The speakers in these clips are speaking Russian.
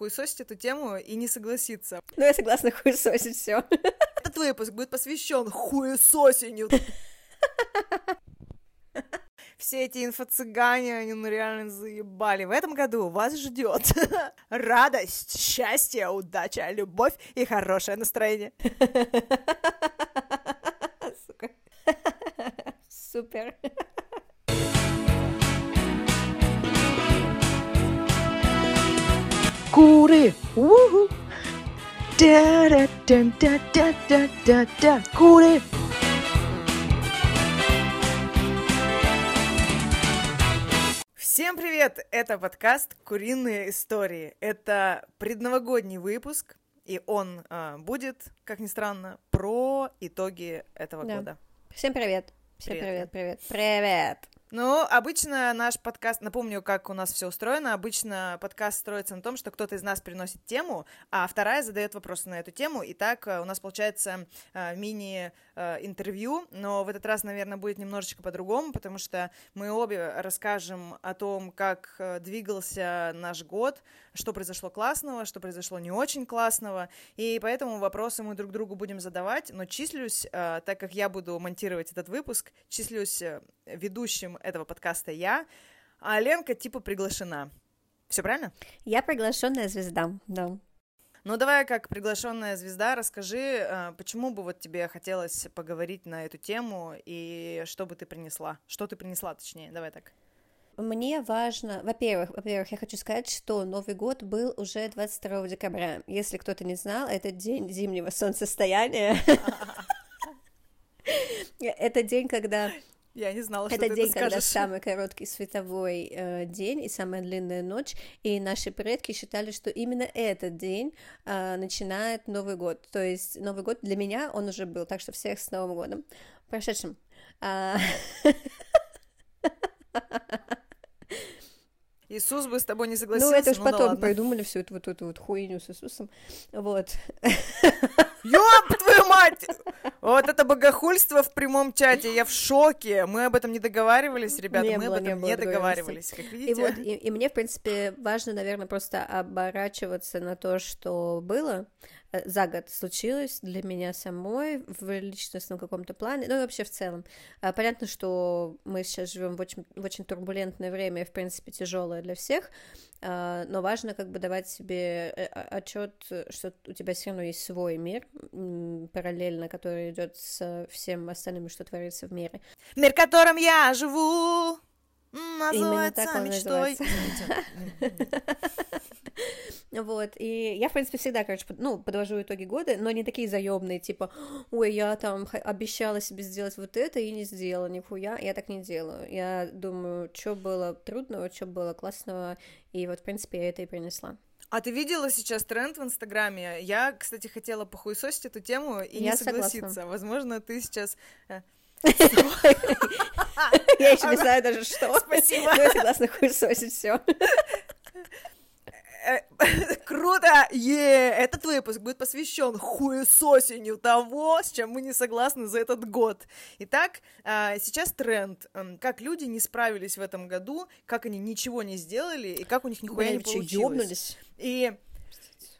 хуесосить эту тему и не согласиться. Ну, я согласна хуесосить все. Этот выпуск будет посвящен хуесосению. Все эти инфо-цыгане, они ну реально заебали. В этом году вас ждет радость, счастье, удача, любовь и хорошее настроение. Сука. Супер. Куры! Уху! Да-да-да-да-да-да-да! Куры! Всем привет! Это подкаст «Куриные истории». Это предновогодний выпуск, и он а, будет, как ни странно, про итоги этого Да. года. Всем привет. Всем Привет. привет, привет, привет. Ну, обычно наш подкаст, напомню, как у нас все устроено, обычно подкаст строится на том, что кто-то из нас приносит тему, а вторая задает вопросы на эту тему, и так э, у нас получается э, мини-интервью, но в этот раз, наверное, будет немножечко по-другому, потому что мы обе расскажем о том, как э, двигался наш год, что произошло классного, что произошло не очень классного, и поэтому вопросы мы друг другу будем задавать, но числюсь, э, так как я буду монтировать этот выпуск, числюсь ведущим этого подкаста я, а Ленка типа приглашена. Все правильно? Я приглашенная звезда, да. Ну давай, как приглашенная звезда, расскажи, э, почему бы вот тебе хотелось поговорить на эту тему и что бы ты принесла, что ты принесла, точнее, давай так. Мне важно, во-первых, во-первых, я хочу сказать, что Новый год был уже 22 декабря. Если кто-то не знал, это день зимнего солнцестояния. Это день, когда Я не знала, что это ты день, это когда самый короткий световой э, день и самая длинная ночь, и наши предки считали, что именно этот день э, начинает Новый год. То есть Новый год для меня он уже был, так что всех с Новым годом прошедшим. Иисус бы с тобой не ну согласился. это уж да потом ладно. придумали всю эту вот эту вот хуйню с Иисусом, вот. Ёб твою мать! Вот это богохульство в прямом чате, я в шоке. Мы об этом не договаривались, ребята, Не мы было, об не этом не договоренности. договаривались, как И видите. вот, и, и мне, в принципе, важно, наверное, просто оборачиваться на то, что было за год случилось для меня самой в личностном каком-то плане, ну и вообще в целом. А, Понятно, что мы сейчас живем в очень, в очень турбулентное время, в принципе, тяжелое для всех, а, но важно как бы давать себе отчет, что у тебя все равно есть свой мир параллельно, который идет со всем остальным, что творится в мире. Мир, в котором я живу, называется мечтой. Вот, и я, в принципе, всегда, короче, ну, подвожу итоги года, но не такие заебные, типа, ой, я там обещала себе сделать вот это и не сделала, нихуя, я так не делаю. Я думаю, что было трудного, что было классного, и вот, в принципе, я это и принесла. А ты видела сейчас тренд в Инстаграме? Я, кстати, хотела похуесосить эту тему и Я не согласна. согласиться. Возможно, ты сейчас... Я еще не знаю даже что. Спасибо. Но я согласна хуесосить все. Круто! Е! Этот выпуск будет посвящен хуесосению того, с чем мы не согласны за этот год. Итак, а, сейчас тренд. Как люди не справились в этом году, как они ничего не сделали, и как у них нихуя не Блин, получилось. ёбнулись? И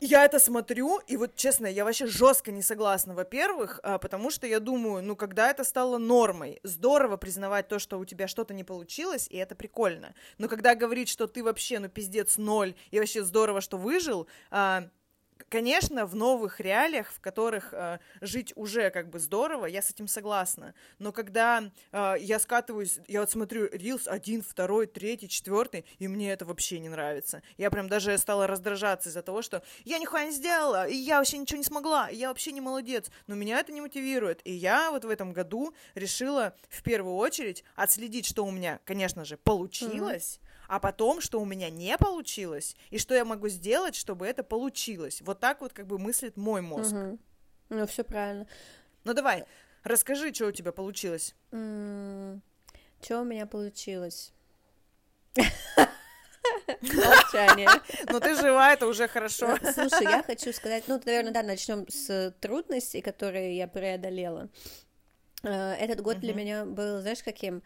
я это смотрю, и вот честно, я вообще жестко не согласна, во-первых, а, потому что я думаю, ну, когда это стало нормой, здорово признавать то, что у тебя что-то не получилось, и это прикольно. Но когда говорить, что ты вообще, ну, пиздец, ноль, и вообще здорово, что выжил, а, Конечно, в новых реалиях, в которых а, жить уже как бы здорово, я с этим согласна. Но когда а, я скатываюсь, я вот смотрю Reels один, второй, третий, четвертый, и мне это вообще не нравится. Я прям даже стала раздражаться из-за того, что я нихуя не сделала, и я вообще ничего не смогла, и я вообще не молодец. Но меня это не мотивирует. И я вот в этом году решила в первую очередь отследить, что у меня, конечно же, получилось, а потом, что у меня не получилось, и что я могу сделать, чтобы это получилось. Вот так вот как бы мыслит мой мозг. Мгм. Ну, все правильно. Ну давай, расскажи, что у тебя получилось. Что у меня получилось? Молчание. Ну ты жива, это уже хорошо. Э, Слушай, я хочу сказать, ну, наверное, да, начнем с трудностей, которые я преодолела. Э, Этот год для меня был, знаешь, каким?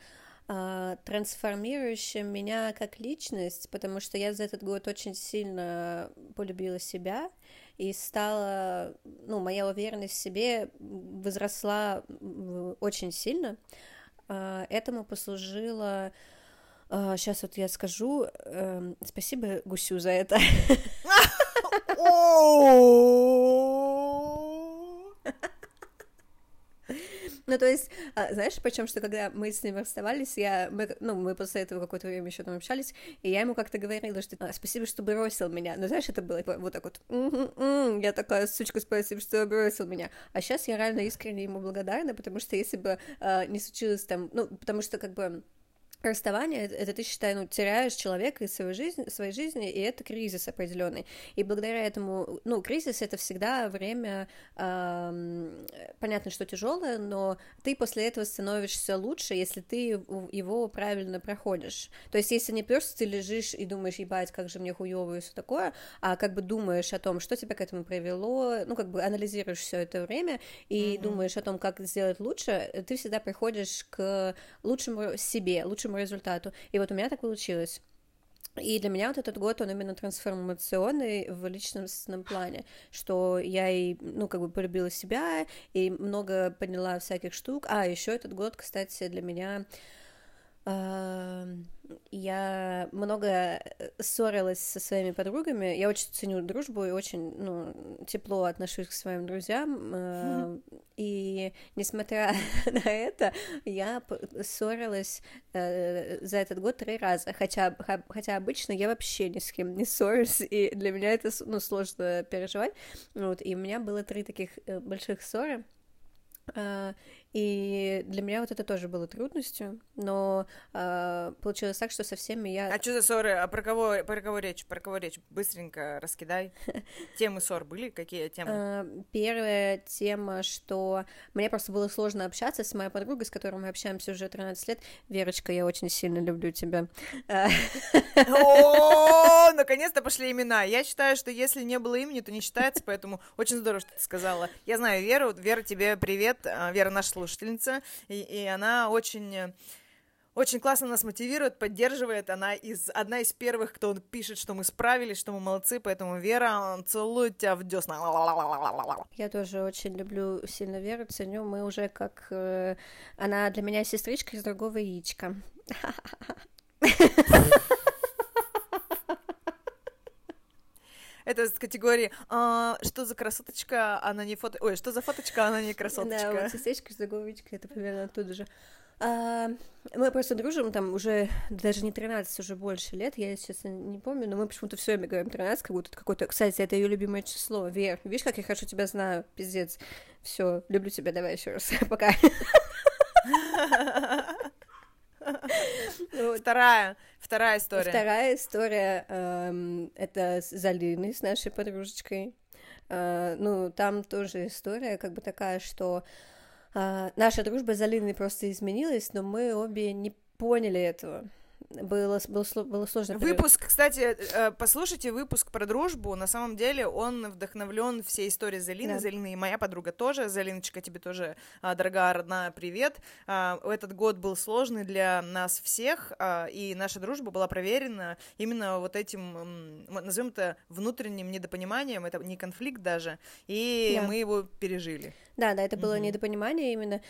Э, трансформирующим меня как личность, потому что я за этот год очень сильно полюбила себя и стала, ну, моя уверенность в себе возросла очень сильно. Э, этому послужило Сейчас вот я скажу. Эм, спасибо Гусю за это. Ну, то есть, а, знаешь, почему что когда мы с ним расставались, я, мы, ну, мы после этого какое-то время еще там общались, и я ему как-то говорила, что а, спасибо, что бросил меня. Ну, знаешь, это было вот так вот, м-м-м, я такая, сучка, спасибо, что бросил меня. А сейчас я реально искренне ему благодарна, потому что если бы а, не случилось там, ну, потому что как бы расставание это ты считай ну теряешь человека из своей жизни своей жизни и это кризис определенный и благодаря этому ну кризис это всегда время э, понятно что тяжелое но ты после этого становишься лучше если ты его правильно проходишь то есть если не просто ты лежишь и думаешь ебать как же мне хуёво и все такое а как бы думаешь о том что тебя к этому привело ну как бы анализируешь все это время и mm-hmm. думаешь о том как сделать лучше ты всегда приходишь к лучшему себе лучшему лучшему результату. И вот у меня так получилось. И для меня вот этот год, он именно трансформационный в личностном плане, что я и, ну, как бы полюбила себя, и много поняла всяких штук. А, еще этот год, кстати, для меня я много э, ссорилась со своими подругами. Я очень ценю дружбу и очень ну, тепло отношусь к своим друзьям. Mm-hmm. И несмотря на это, я ссорилась э, за этот год три раза. Хотя, хотя обычно я вообще ни с кем не ссорюсь, и для меня это ну, сложно переживать. Вот, и у меня было три таких больших ссоры. И для меня вот это тоже было трудностью, но э, получилось так, что со всеми я... А что за ссоры? А про кого, про кого речь? Про кого речь? Быстренько раскидай. Темы ссор были? Какие темы? А, первая тема, что мне просто было сложно общаться с моей подругой, с которой мы общаемся уже 13 лет. Верочка, я очень сильно люблю тебя. О, наконец-то пошли имена. Я считаю, что если не было имени, то не считается, поэтому очень здорово, что ты сказала. Я знаю Веру. Вера, тебе привет. А, Вера наш слушатель слушательница, и, и она очень очень классно нас мотивирует, поддерживает. Она из, одна из первых, кто пишет, что мы справились, что мы молодцы, поэтому Вера, целую тебя в десна. Я тоже очень люблю сильно Веру, ценю. Мы уже как... Э, она для меня сестричка из другого яичка. Это из категории а, «Что за красоточка, она не фото...» Ой, что за фоточка, она не красоточка. Да, вот сестричка с заговичкой, это примерно оттуда же. А, мы просто дружим там уже даже не 13, уже больше лет, я сейчас не помню, но мы почему-то все время говорим 13, как будто это какое-то... Кстати, это ее любимое число, Вер. Видишь, как я хорошо тебя знаю, пиздец. Все, люблю тебя, давай еще раз, пока. Вторая, вторая история. Вторая история эм, это с Залиной, с нашей подружечкой. Э, ну, там тоже история как бы такая, что э, наша дружба с Залиной просто изменилась, но мы обе не поняли этого было, было, было сложно. Выпуск, кстати, э, послушайте выпуск про дружбу. На самом деле он вдохновлен всей историей Залины. Да. Залина и моя подруга тоже. Залиночка, тебе тоже, а, дорогая родная, привет. А, этот год был сложный для нас всех, а, и наша дружба была проверена именно вот этим, назовем это, внутренним недопониманием. Это не конфликт даже, и да. мы его пережили. Да, да, это было mm-hmm. недопонимание именно,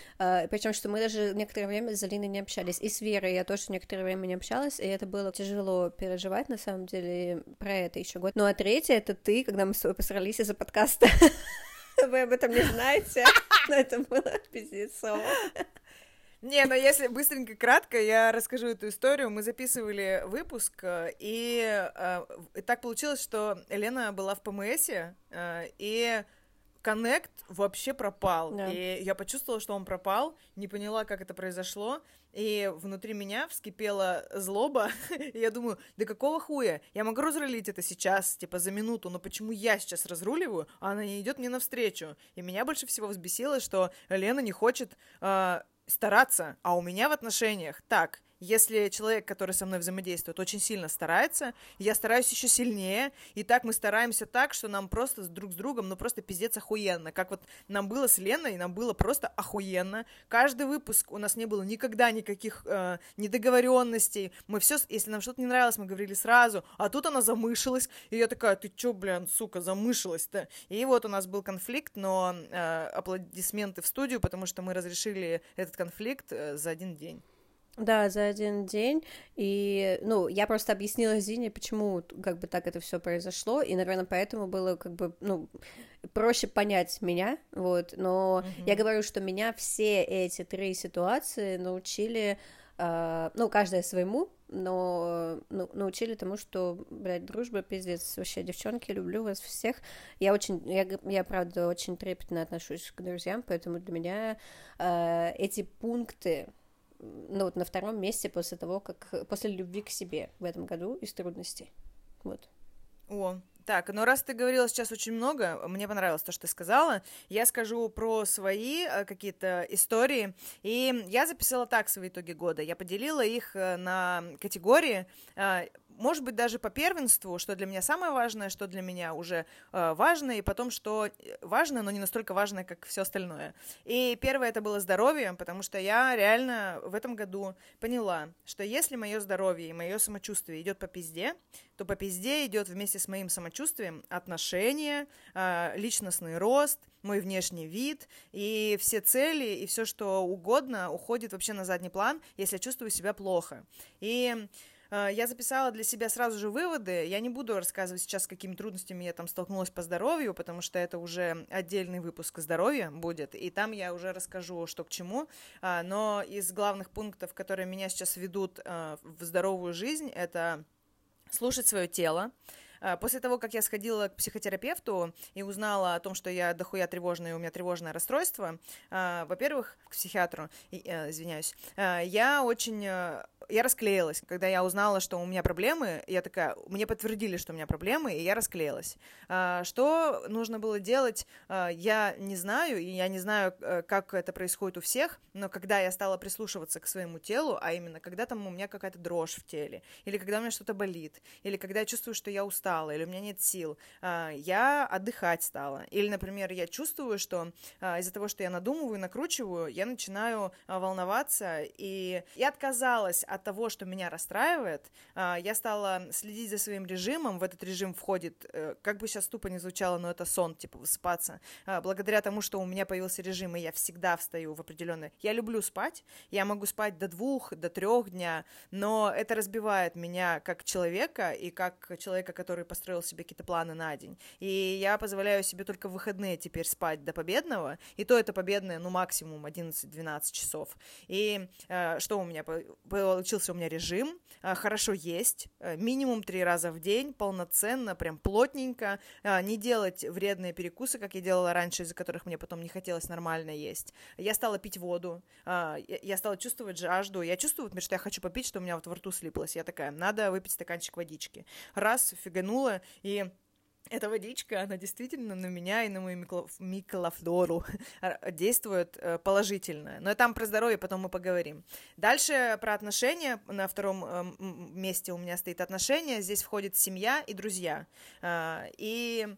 причем что мы даже некоторое время с Залиной не общались. И с Верой я тоже некоторое время не общалась общалась, и это было тяжело переживать, на самом деле, про это еще год. Ну, а третье — это ты, когда мы с тобой посрались из-за подкаста. Вы об этом не знаете, но это было пиздецово. Не, но если быстренько, кратко, я расскажу эту историю. Мы записывали выпуск, и э, так получилось, что Елена была в ПМСе, э, и коннект вообще пропал. Да. И я почувствовала, что он пропал, не поняла, как это произошло. И внутри меня вскипела злоба. и я думаю, да какого хуя? Я могу разрулить это сейчас, типа за минуту, но почему я сейчас разруливаю, а она не идет мне навстречу? И меня больше всего взбесило, что Лена не хочет э, стараться, а у меня в отношениях так. Если человек, который со мной взаимодействует, очень сильно старается, я стараюсь еще сильнее, и так мы стараемся так, что нам просто друг с другом, ну просто пиздец охуенно. Как вот нам было с Леной, нам было просто охуенно. Каждый выпуск у нас не было никогда никаких э, недоговоренностей. Мы все, если нам что-то не нравилось, мы говорили сразу, а тут она замышилась, и я такая, ты чё, блин, сука, замышилась-то? И вот у нас был конфликт, но э, аплодисменты в студию, потому что мы разрешили этот конфликт э, за один день. Да, за один день. И, ну, я просто объяснила Зине, почему как бы так это все произошло, и, наверное, поэтому было как бы, ну, проще понять меня, вот. Но mm-hmm. я говорю, что меня все эти три ситуации научили, э, ну, каждая своему, но ну, научили тому, что, блядь, дружба, пиздец, вообще, девчонки, люблю вас всех. Я очень, я, я правда, очень трепетно отношусь к друзьям, поэтому для меня э, эти пункты ну, вот на втором месте после того, как... После любви к себе в этом году из трудностей. Вот. О, так, ну раз ты говорила сейчас очень много, мне понравилось то, что ты сказала, я скажу про свои э, какие-то истории, и я записала так свои итоги года, я поделила их э, на категории, э, может быть, даже по первенству, что для меня самое важное, что для меня уже э, важно, и потом, что важно, но не настолько важно, как все остальное. И первое это было здоровье, потому что я реально в этом году поняла, что если мое здоровье и мое самочувствие идет по пизде, то по пизде идет вместе с моим самочувствием отношения, э, личностный рост, мой внешний вид, и все цели, и все, что угодно, уходит вообще на задний план, если я чувствую себя плохо. И Э, я записала для себя сразу же выводы. Я не буду рассказывать сейчас, с какими трудностями я там столкнулась по здоровью, потому что это уже отдельный выпуск здоровья будет, и там я уже расскажу, что к чему. А, но из главных пунктов, которые меня сейчас ведут э, в здоровую жизнь, это слушать свое тело, после того, как я сходила к психотерапевту и узнала о том, что я дохуя тревожная, у меня тревожное расстройство, а, во-первых, к психиатру, э, извиняюсь, я очень э, я расклеилась, когда я узнала, что у меня проблемы, я такая, мне подтвердили, что у меня проблемы, и я расклеилась. Что нужно было делать, я не знаю, и я не знаю, э, как это происходит у всех, но когда я стала прислушиваться к своему телу, а именно, когда там у меня какая-то дрожь в теле, или когда у меня что-то болит, или когда я чувствую, что я устала, устала, или у меня нет сил, а, я отдыхать стала. Или, например, я чувствую, что а, из-за того, что я надумываю, накручиваю, я начинаю а, волноваться, и я отказалась от того, что меня расстраивает, я стала следить за своим режимом, в этот режим входит, э, как бы сейчас тупо не звучало, но это сон, типа высыпаться, благодаря тому, что у меня появился режим, и я всегда встаю в определенное... Я люблю спать, я могу спать до двух, до трех дня, но это разбивает меня как человека и как человека, который который построил себе какие-то планы на день. И я позволяю себе только в выходные теперь спать до победного, и то это победное, ну, максимум 11-12 часов. И э, что у меня? Получился у меня режим, э, хорошо есть, э, минимум три раза в день, полноценно, прям плотненько, э, не делать вредные перекусы, как я делала раньше, из-за которых мне потом не хотелось нормально есть. Я стала пить воду, э, я стала чувствовать жажду, я чувствую, например, что я хочу попить, что у меня вот во рту слиплось. Я такая, надо выпить стаканчик водички. Раз, фигану заглянула, и эта водичка, она действительно на меня и на мою микрофлору действует э, положительно. Но там про здоровье потом мы поговорим. Дальше про отношения. На втором э, месте у меня стоит отношения. Здесь входит семья и друзья. А, и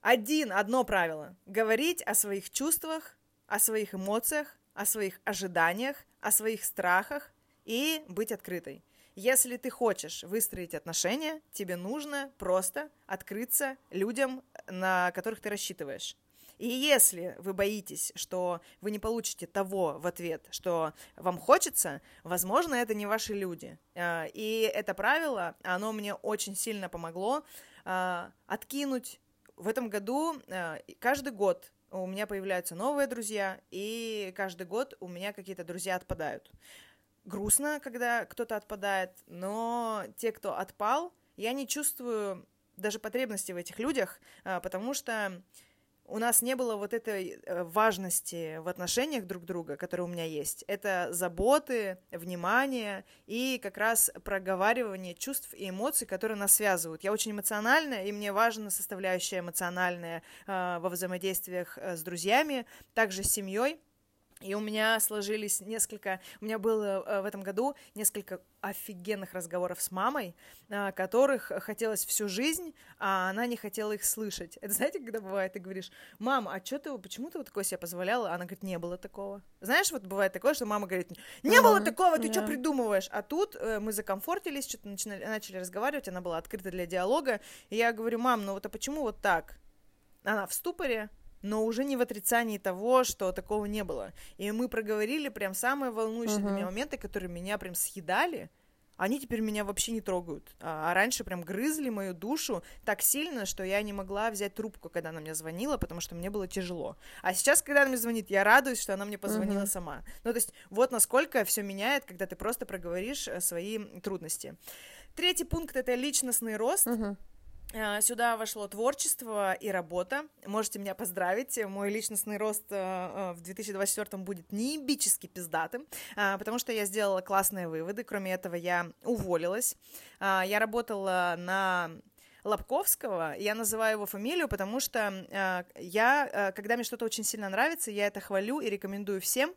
один, одно правило. Говорить о своих чувствах, о своих эмоциях, о своих ожиданиях, о своих страхах и быть открытой. Если ты хочешь выстроить отношения, тебе нужно просто открыться людям, на которых ты рассчитываешь. И если вы боитесь, что вы не получите того в ответ, что вам хочется, возможно, это не ваши люди. А, и это правило, оно мне очень сильно помогло а, откинуть в этом году, а, каждый год у меня появляются новые друзья, и каждый год у меня какие-то друзья отпадают грустно, когда кто-то отпадает, но те, кто отпал, я не чувствую даже потребности в этих людях, а, потому что у нас не было вот этой э, важности в отношениях друг друга, которая у меня есть. Это заботы, внимание и как раз проговаривание чувств и эмоций, которые нас связывают. Я очень эмоциональная, и мне важна составляющая эмоциональная э, во взаимодействиях э, с друзьями, также с семьей. И у меня сложились несколько, у меня было э, в этом году несколько офигенных разговоров с мамой, а, которых хотелось всю жизнь, а она не хотела их слышать. Это знаете, когда бывает, ты говоришь, мама, а что ты, почему ты вот такое себе позволяла? Она говорит, не было такого. Знаешь, вот бывает такое, что мама говорит, не mm-hmm. было такого, ты yeah. что придумываешь? А тут э, мы закомфортились, что-то начали, начали разговаривать, она была открыта для диалога, и я говорю, мам, ну вот а почему вот так? Она в ступоре, но уже не в отрицании того, что такого не было. И мы проговорили прям самые волнующие uh-huh. для меня моменты, которые меня прям съедали. Они теперь меня вообще не трогают. А, а раньше прям грызли мою душу так сильно, что я не могла взять трубку, когда она мне звонила, потому что мне было тяжело. А сейчас, когда она мне звонит, я радуюсь, что она мне позвонила uh-huh. сама. Ну, то есть, вот насколько все меняет, когда ты просто проговоришь э, свои трудности. Третий пункт это личностный рост. Uh-huh. Э, сюда вошло творчество и работа. Можете меня поздравить. Мой личностный рост э, э, в 2024 будет неебически пиздатым, потому что я сделала классные выводы. Кроме этого, я уволилась. Я работала на Лобковского. Я называю его фамилию, потому что я, когда мне что-то очень сильно нравится, я это хвалю и рекомендую всем.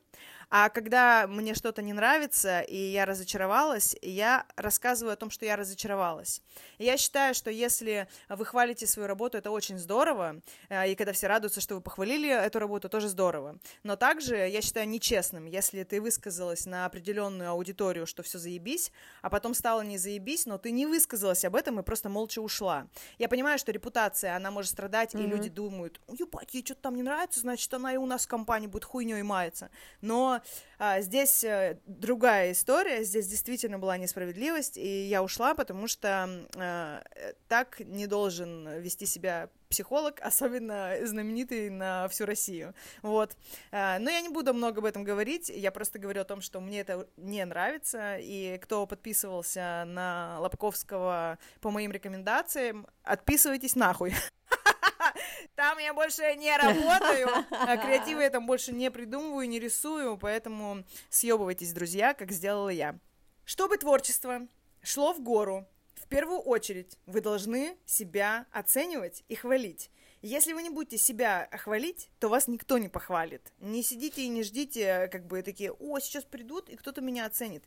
А когда мне что-то не нравится, и я разочаровалась, я рассказываю о том, что я разочаровалась. И я считаю, что если вы хвалите свою работу, это очень здорово, э, и когда все радуются, что вы похвалили эту работу, тоже здорово. Но также я считаю нечестным, если ты высказалась на определенную аудиторию, что все заебись, а потом стало не заебись, но ты не высказалась об этом и просто молча ушла. Я понимаю, что репутация, она может страдать, mm-hmm. и люди думают, ебать, ей что-то там не нравится, значит, она и у нас в компании будет хуйней мается. Но а, здесь а, другая история, здесь действительно была несправедливость, и я ушла, потому что а, так не должен вести себя психолог, особенно знаменитый на всю Россию. Вот. А, но я не буду много об этом говорить, я просто говорю о том, что мне это не нравится, и кто подписывался на Лобковского по моим рекомендациям, отписывайтесь нахуй. Там я больше не работаю, а креативы я там больше не придумываю, не рисую, поэтому съебывайтесь, друзья, как сделала я. Чтобы творчество шло в гору, в первую очередь вы должны себя оценивать и хвалить. Если вы не будете себя хвалить, то вас никто не похвалит. Не сидите и не ждите, как бы такие, о, сейчас придут и кто-то меня оценит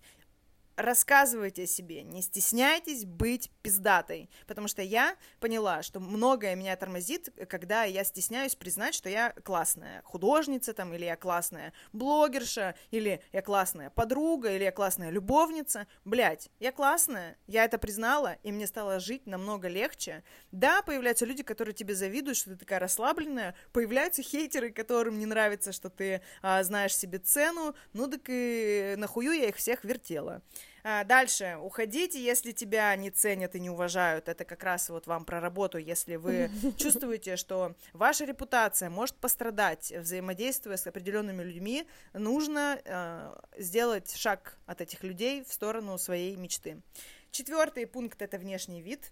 рассказывайте о себе, не стесняйтесь быть пиздатой, потому что я поняла, что многое меня тормозит, когда я стесняюсь признать, что я классная художница там, или я классная блогерша, или я классная подруга, или я классная любовница. Блять, я классная, я это признала, и мне стало жить намного легче. Да, появляются люди, которые тебе завидуют, что ты такая расслабленная, появляются хейтеры, которым не нравится, что ты а, знаешь себе цену, ну так и нахую я их всех вертела. А, дальше, уходите, если тебя не ценят и не уважают. Это как раз вот вам про работу, если вы чувствуете, что ваша репутация может пострадать, взаимодействуя с определенными людьми, нужно э, сделать шаг от этих людей в сторону своей мечты. Четвертый пункт это внешний вид.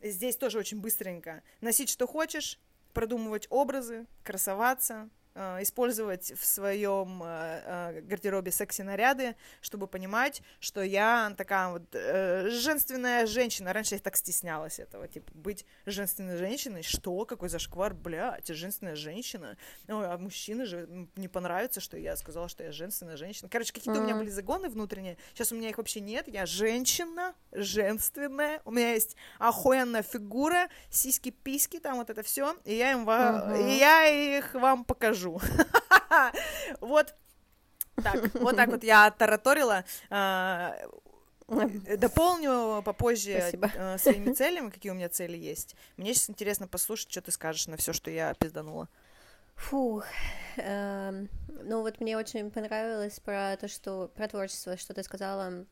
Здесь тоже очень быстренько. Носить что хочешь, продумывать образы, красоваться, использовать в своем э, э, гардеробе секси-наряды, чтобы понимать, что я такая вот женственная женщина. Раньше я так стеснялась этого, типа, быть женственной женщиной. Что? Какой зашквар? Блядь, женственная женщина. Ой, а мужчины же не понравится, что я сказала, что я женственная женщина. Короче, какие-то mm-hmm. у меня были загоны внутренние. Сейчас у меня их вообще нет. Я женщина, женственная. У меня есть охуенная фигура, сиськи-письки, там вот это все. И я им mm-hmm. и я их вам покажу скажу. Вот так, вот так вот я тараторила. А, дополню попозже Спасибо. Э, своими целями, какие у меня цели есть. Мне сейчас интересно послушать, что ты скажешь на все, что я пизданула. Фух, эм, ну вот мне очень понравилось про то, что про творчество, что ты сказала,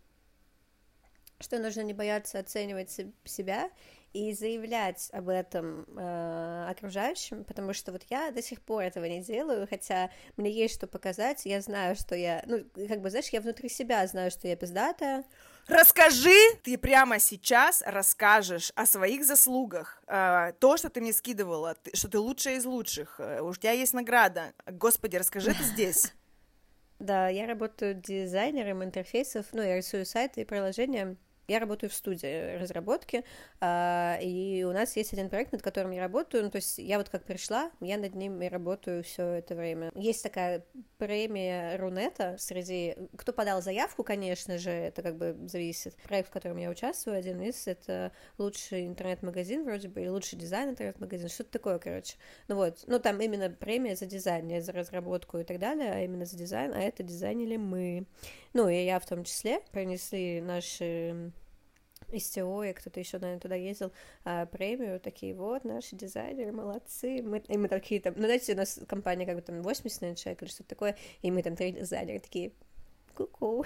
что нужно не бояться оценивать себя и заявлять об этом э, окружающим, потому что вот я до сих пор этого не делаю, хотя мне есть что показать, я знаю, что я, ну, как бы, знаешь, я внутри себя знаю, что я пиздатая. Расскажи, ты прямо сейчас расскажешь о своих заслугах, э, то, что ты мне скидывала, ты, что ты лучшая из лучших, э, у тебя есть награда, господи, расскажи это здесь. Да, я работаю дизайнером интерфейсов, ну, я рисую сайты и приложения, я работаю в студии разработки, а, и у нас есть один проект, над которым я работаю, ну, то есть я вот как пришла, я над ним и работаю все это время. Есть такая премия Рунета среди... Кто подал заявку, конечно же, это как бы зависит. Проект, в котором я участвую, один из, это лучший интернет-магазин вроде бы, или лучший дизайн интернет-магазин, что-то такое, короче. Ну вот, ну там именно премия за дизайн, не за разработку и так далее, а именно за дизайн, а это дизайнили мы. Ну, и я в том числе принесли наши из ТО, и кто-то еще, наверное, туда ездил, а, премию, такие, вот, наши дизайнеры, молодцы, мы, и мы такие там, ну, знаете, у нас компания как бы там 80, наверное, человек или что-то такое, и мы там три дизайнера такие, ку-ку.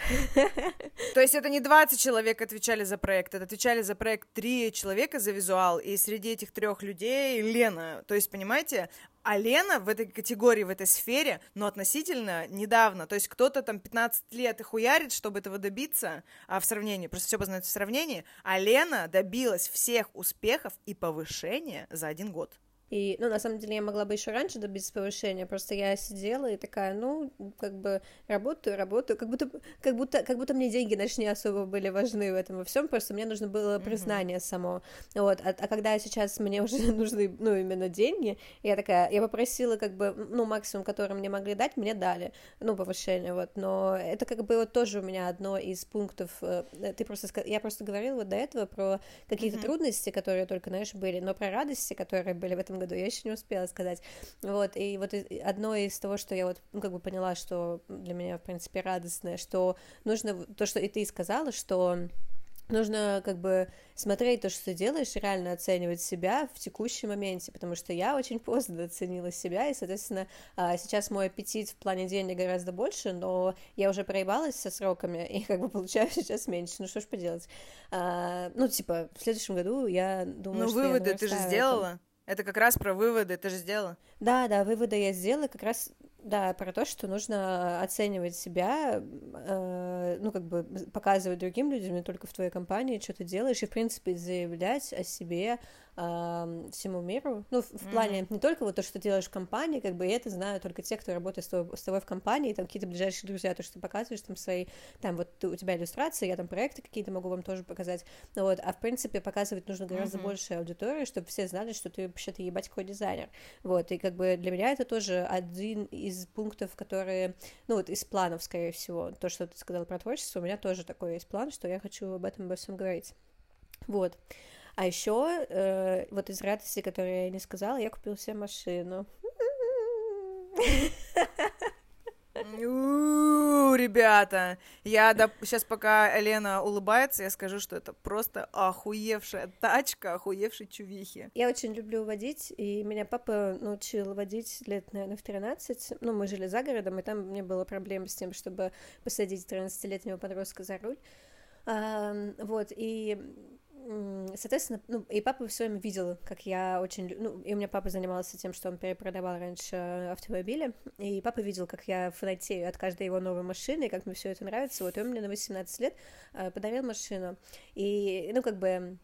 То есть это не 20 человек отвечали за проект, это отвечали за проект три человека за визуал, и среди этих трех людей Лена. То есть, понимаете, а Лена в этой категории, в этой сфере, но относительно недавно. То есть кто-то там 15 лет и хуярит, чтобы этого добиться, а в сравнении, просто все познается в сравнении, а Лена добилась всех успехов и повышения за один год. И, ну, на самом деле, я могла бы еще раньше добиться повышения, просто я сидела и такая, ну, как бы работаю, работаю, как будто, как будто, как будто мне деньги, значит, не особо были важны в этом во всем, просто мне нужно было признание mm-hmm. само, вот, а, а когда сейчас мне уже нужны, ну, именно деньги, я такая, я попросила, как бы, ну, максимум, который мне могли дать, мне дали, ну, повышение, вот, но это как бы вот тоже у меня одно из пунктов, э, ты просто, я просто говорила вот до этого про какие-то mm-hmm. трудности, которые только, знаешь, были, но про радости, которые были в этом этом году, я еще не успела сказать. Вот, и вот одно из того, что я вот, ну, как бы поняла, что для меня, в принципе, радостное, что нужно, то, что и ты сказала, что нужно как бы смотреть то, что ты делаешь, реально оценивать себя в текущем моменте, потому что я очень поздно оценила себя, и, соответственно, а, сейчас мой аппетит в плане денег гораздо больше, но я уже проебалась со сроками, и как бы получаю сейчас меньше, ну что ж поделать. А, ну, типа, в следующем году я думаю, ну, что выводы ты же сделала? Это как раз про выводы, ты же сделала? Да, да, выводы я сделала, как раз да, про то, что нужно оценивать себя, э, ну, как бы показывать другим людям, не только в твоей компании, что ты делаешь, и, в принципе, заявлять о себе э, всему миру. Ну, в, в плане mm-hmm. не только вот то, что ты делаешь в компании, как бы, и это знают только те, кто работает с тобой, с тобой в компании, там какие-то ближайшие друзья, то, что ты показываешь, там, свои, там, вот у тебя иллюстрации, я там проекты какие-то могу вам тоже показать, ну, вот, а, в принципе, показывать нужно гораздо mm-hmm. больше аудитории, чтобы все знали, что ты вообще-то ебать какой дизайнер, вот, и, как бы, для меня это тоже один из из пунктов, которые, ну вот из планов, скорее всего, то, что ты сказала про творчество, у меня тоже такой есть план, что я хочу об этом обо всем говорить. Вот. А еще э, вот из радости, которую я не сказала, я купила себе машину. ребята, я сейчас пока Лена улыбается, я скажу, что это просто охуевшая тачка, охуевшей чувихи. Я очень люблю водить, и меня папа научил водить лет, наверное, в 13. Ну, мы жили за городом, и там не было проблем с тем, чтобы посадить 13-летнего подростка за руль. А, вот, и соответственно, ну, и папа все время видел, как я очень... Ну, и у меня папа занимался тем, что он перепродавал раньше автомобили, и папа видел, как я фанатею от каждой его новой машины, и как мне все это нравится. Вот и он мне на 18 лет э, подарил машину. И, ну, как бы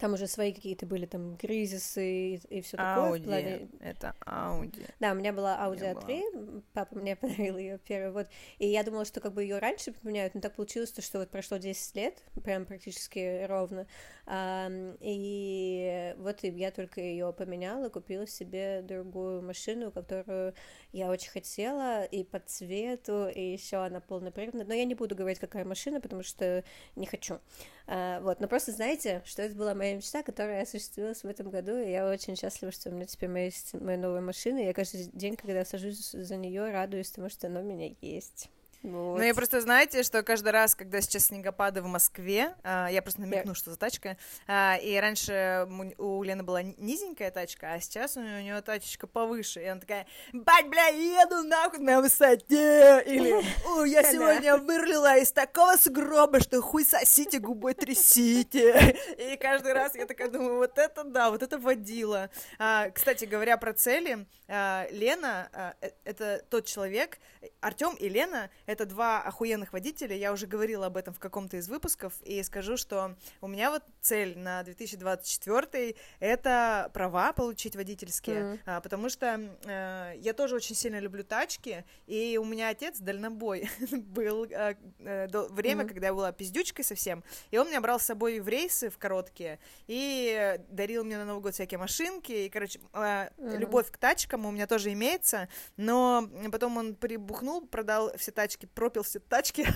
там уже свои какие-то были там кризисы и, и все такое. Audi. В плане... Это Audi. Да, у меня была Audi A3, папа мне подарил ее первый вот. И я думала, что как бы ее раньше поменяют, но так получилось, то, что вот прошло 10 лет, прям практически ровно. И вот я только ее поменяла, купила себе другую машину, которую я очень хотела, и по цвету, и еще она полноприводная. Но я не буду говорить, какая машина, потому что не хочу. А, вот, но просто знаете, что это была моя мечта, которая осуществилась в этом году, и я очень счастлива, что у меня теперь есть моя новая машина, я каждый день, когда сажусь за нее, радуюсь тому, что она у меня есть. Вот. Ну, я просто, знаете, что каждый раз, когда сейчас снегопады в Москве, а, я просто намекну, yeah. что за тачка, а, и раньше у Лены была низенькая тачка, а сейчас у нее, у нее тачечка повыше, и она такая, бать, бля, еду нахуй на высоте, или, о, я сегодня вырлила из такого сугроба, что хуй сосите, губой трясите, и каждый раз я такая думаю, вот это да, вот это водила. А, кстати, говоря про цели, Лена, э, это тот человек, Артем и Лена — это два охуенных водителя, я уже говорила об этом в каком-то из выпусков, и скажу, что у меня вот цель на 2024 — это права получить водительские, mm-hmm. потому что э, я тоже очень сильно люблю тачки, и у меня отец дальнобой был э, э, до, время, mm-hmm. когда я была пиздючкой совсем, и он меня брал с собой в рейсы в короткие, и дарил мне на Новый год всякие машинки, и, короче, э, mm-hmm. любовь к тачкам у меня тоже имеется, но потом он прибухнул, продал все тачки, пропил все тачки,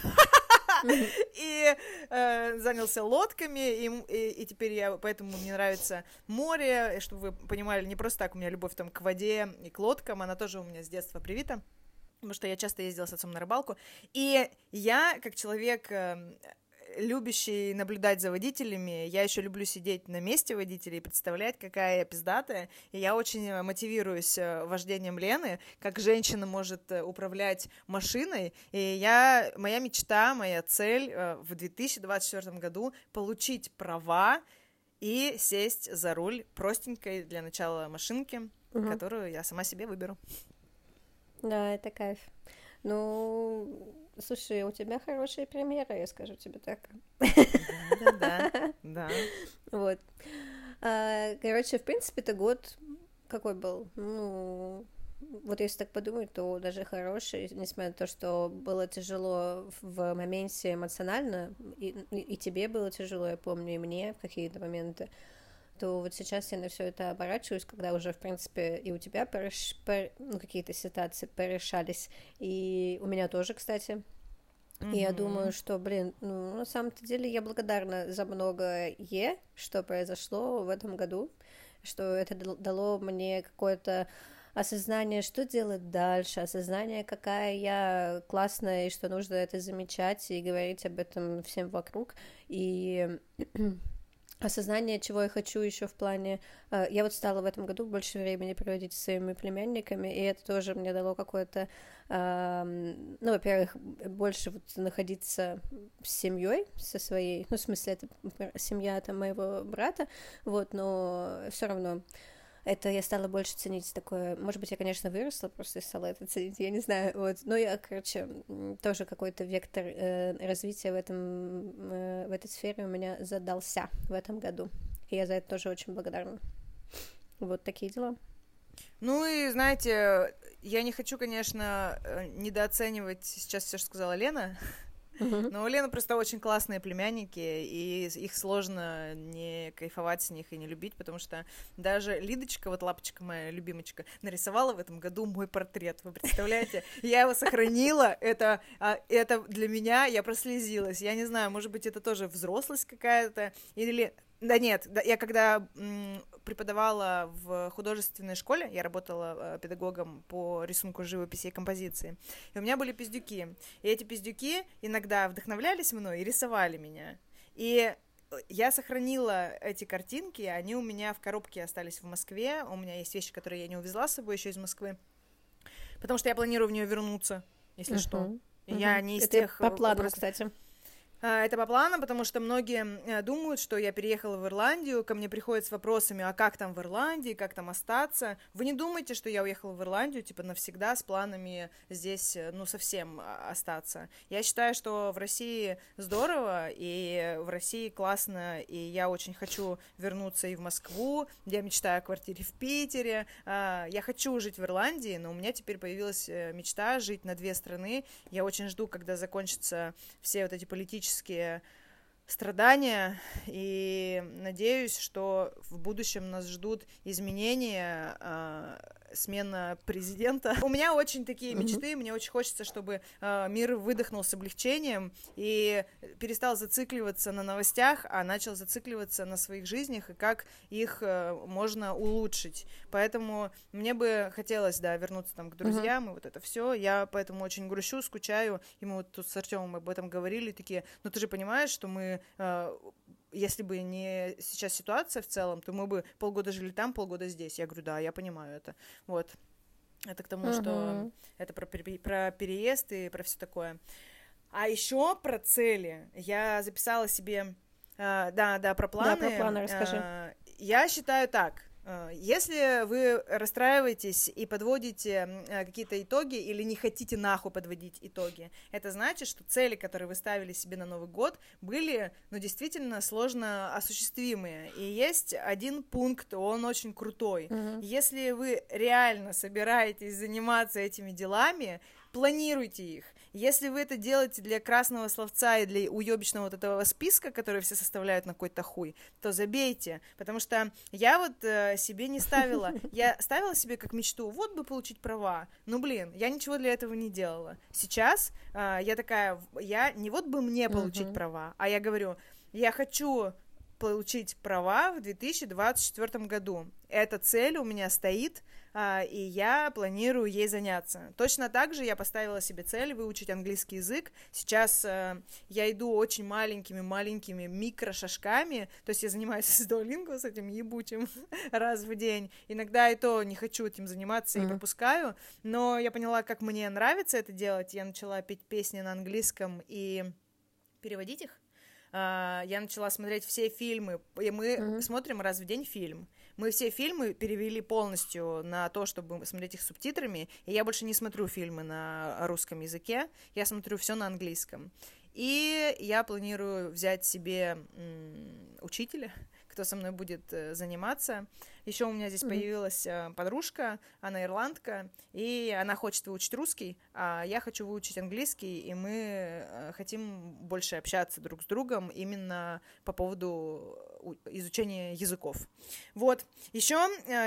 и э, занялся лодками, и, и, и теперь я, поэтому мне нравится море, чтобы вы понимали, не просто так у меня любовь там к воде и к лодкам, она тоже у меня с детства привита, потому что я часто ездила с отцом на рыбалку, и я, как человек э, любящий наблюдать за водителями, я еще люблю сидеть на месте водителей, представлять, какая я пиздатая, и я очень мотивируюсь э, вождением Лены, как женщина может э, управлять машиной, и я, моя мечта, моя цель э, в 2024 году получить права и сесть за руль простенькой для начала машинки, угу. которую я сама себе выберу. Да, это кайф. Ну, Слушай, у тебя хорошие примеры, я скажу тебе так. Да, да, да. Вот. А, короче, в принципе, это год какой был? Ну, вот если так подумать, то даже хороший, несмотря на то, что было тяжело в моменте эмоционально, и, и тебе было тяжело, я помню, и мне в какие-то моменты, то вот сейчас я на все это оборачиваюсь, когда уже, в принципе, и у тебя пореш... пор... ну, какие-то ситуации порешались, и у меня тоже, кстати. Mm-hmm. И я думаю, что, блин, ну, на самом-то деле я благодарна за многое, что произошло в этом году, что это дало мне какое-то осознание, что делать дальше, осознание, какая я классная, и что нужно это замечать и говорить об этом всем вокруг. И осознание, чего я хочу еще в плане... Э, я вот стала в этом году больше времени проводить с своими племянниками, и это тоже мне дало какое-то... Ну, во-первых, больше вот находиться с семьей, со своей... Ну, в смысле, это семья там моего брата, вот, но все равно это я стала больше ценить такое, может быть, я, конечно, выросла, просто стала это ценить, я не знаю, вот, но я, короче, тоже какой-то вектор э, развития в этом, э, в этой сфере у меня задался в этом году, и я за это тоже очень благодарна. Вот такие дела. Ну и, знаете, я не хочу, конечно, э, недооценивать сейчас все, что сказала Лена, но у Лены просто очень классные племянники, и их сложно не кайфовать с них и не любить, потому что даже Лидочка, вот лапочка моя любимочка, нарисовала в этом году мой портрет. Вы представляете? Я его сохранила, это, а, это для меня, я прослезилась. Я не знаю, может быть, это тоже взрослость какая-то, или да нет, да, я когда м, преподавала в художественной школе, я работала э, педагогом по рисунку живописи и композиции, и у меня были пиздюки. И эти пиздюки иногда вдохновлялись мной и рисовали меня. И э, я сохранила эти картинки, они у меня в коробке остались в Москве, у меня есть вещи, которые я не увезла с собой еще из Москвы, потому что я планирую в нее вернуться, если uh-huh. что. Uh-huh. Я не из Это тех... по плану, просто... кстати. А, это по планам, потому что многие э, думают, что я переехала в Ирландию, ко мне приходят с вопросами, а как там в Ирландии, как там остаться. Вы не думайте, что я уехала в Ирландию, типа, навсегда с планами здесь, э, ну, совсем а, остаться. Я считаю, что в России здорово, и в России классно, и я очень хочу вернуться и в Москву, я мечтаю о квартире в Питере, а, я хочу жить в Ирландии, но у меня теперь появилась э, мечта жить на две страны. Я очень жду, когда закончатся все вот эти политические физические страдания, и надеюсь, что в будущем нас ждут изменения, а, смена президента. У меня очень такие мечты, мне очень хочется, чтобы э, мир выдохнул с облегчением и перестал зацикливаться на новостях, а начал зацикливаться на своих жизнях и как их э, можно улучшить. Поэтому мне бы хотелось, да, вернуться там к друзьям uh-huh. и вот это все. Я поэтому очень грущу, скучаю. И мы вот тут с Артемом об этом говорили, такие, ну ты же понимаешь, что мы э, если бы не сейчас ситуация в целом, то мы бы полгода жили там, полгода здесь. Я говорю, да, я понимаю это. Вот. Это к тому, uh-huh. что это про, про переезд и про все такое. А еще про цели. Я записала себе, э, да, да, про планы. Да, про планы расскажи. Э, я считаю так. Э, если вы расстраиваетесь и подводите э, какие-то итоги или не хотите нахуй подводить итоги, это значит, что цели, которые вы ставили себе на Новый год, были, ну, действительно сложно осуществимые. И есть один пункт, он очень крутой. Мгм. Если вы реально собираетесь заниматься этими делами, планируйте их. Если вы это делаете для красного словца и для уебищного вот этого списка, который все составляют на какой-то хуй, то забейте, потому что я вот э, себе не ставила, я ставила себе как мечту, вот бы получить права, ну блин, я ничего для этого не делала. Сейчас э, я такая, я не вот бы мне получить Мгм. права, а я говорю, я хочу получить права в 2024 году. Эта цель у меня стоит, а, и я планирую ей заняться. Точно так же я поставила себе цель выучить английский язык. Сейчас э, я иду очень маленькими-маленькими микрошажками, то есть я занимаюсь с Duolingo, с этим ебучим, раз в день. Иногда и то не хочу этим заниматься и пропускаю, но я поняла, как мне нравится это делать. Я начала петь песни на английском и переводить их. А, Я начала смотреть все фильмы, и мы Мгм. смотрим раз в день фильм. Мы все фильмы перевели полностью на то, чтобы смотреть их субтитрами, и я больше не смотрю фильмы на русском языке, я смотрю все на английском. И я планирую взять себе м, учителя, кто со мной будет э, заниматься. Еще у меня здесь Мгм. появилась э, подружка, она ирландка, и она хочет выучить русский, а я хочу выучить английский, и мы э, хотим больше общаться друг с другом именно по поводу изучения языков. Вот. Еще,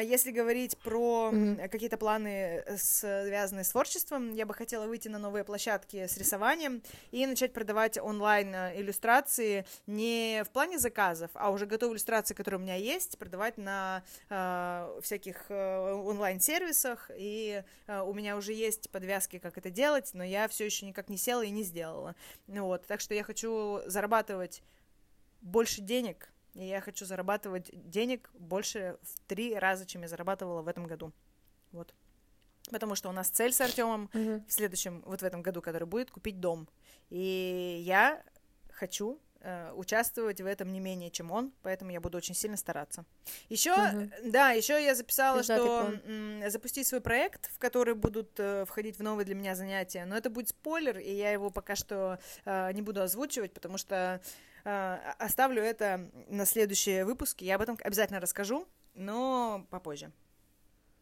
если говорить про м, какие-то планы, э, связанные с творчеством, я бы хотела выйти на новые площадки с рисованием и начать продавать онлайн э, иллюстрации не в плане заказов, а уже готовые иллюстрации, которые у меня есть, продавать на э, всяких э, онлайн-сервисах, и э, у меня уже есть подвязки, как это делать, но я все еще никак не села и не сделала. Вот, так что я хочу зарабатывать больше денег, и я хочу зарабатывать денег больше в три раза, чем я зарабатывала в этом году. Вот. Потому что у нас цель с Артемом Мгм. в следующем, вот в этом году, который будет, купить дом. И я хочу э, участвовать в этом не менее, чем он, поэтому я буду очень сильно стараться. Еще, Мгм. да, еще я записала, что м, запустить свой проект, в который будут э, входить в новые для меня занятия, но это будет спойлер, и я его пока что э, не буду озвучивать, потому что оставлю это на следующие выпуски, я об этом обязательно расскажу, но попозже.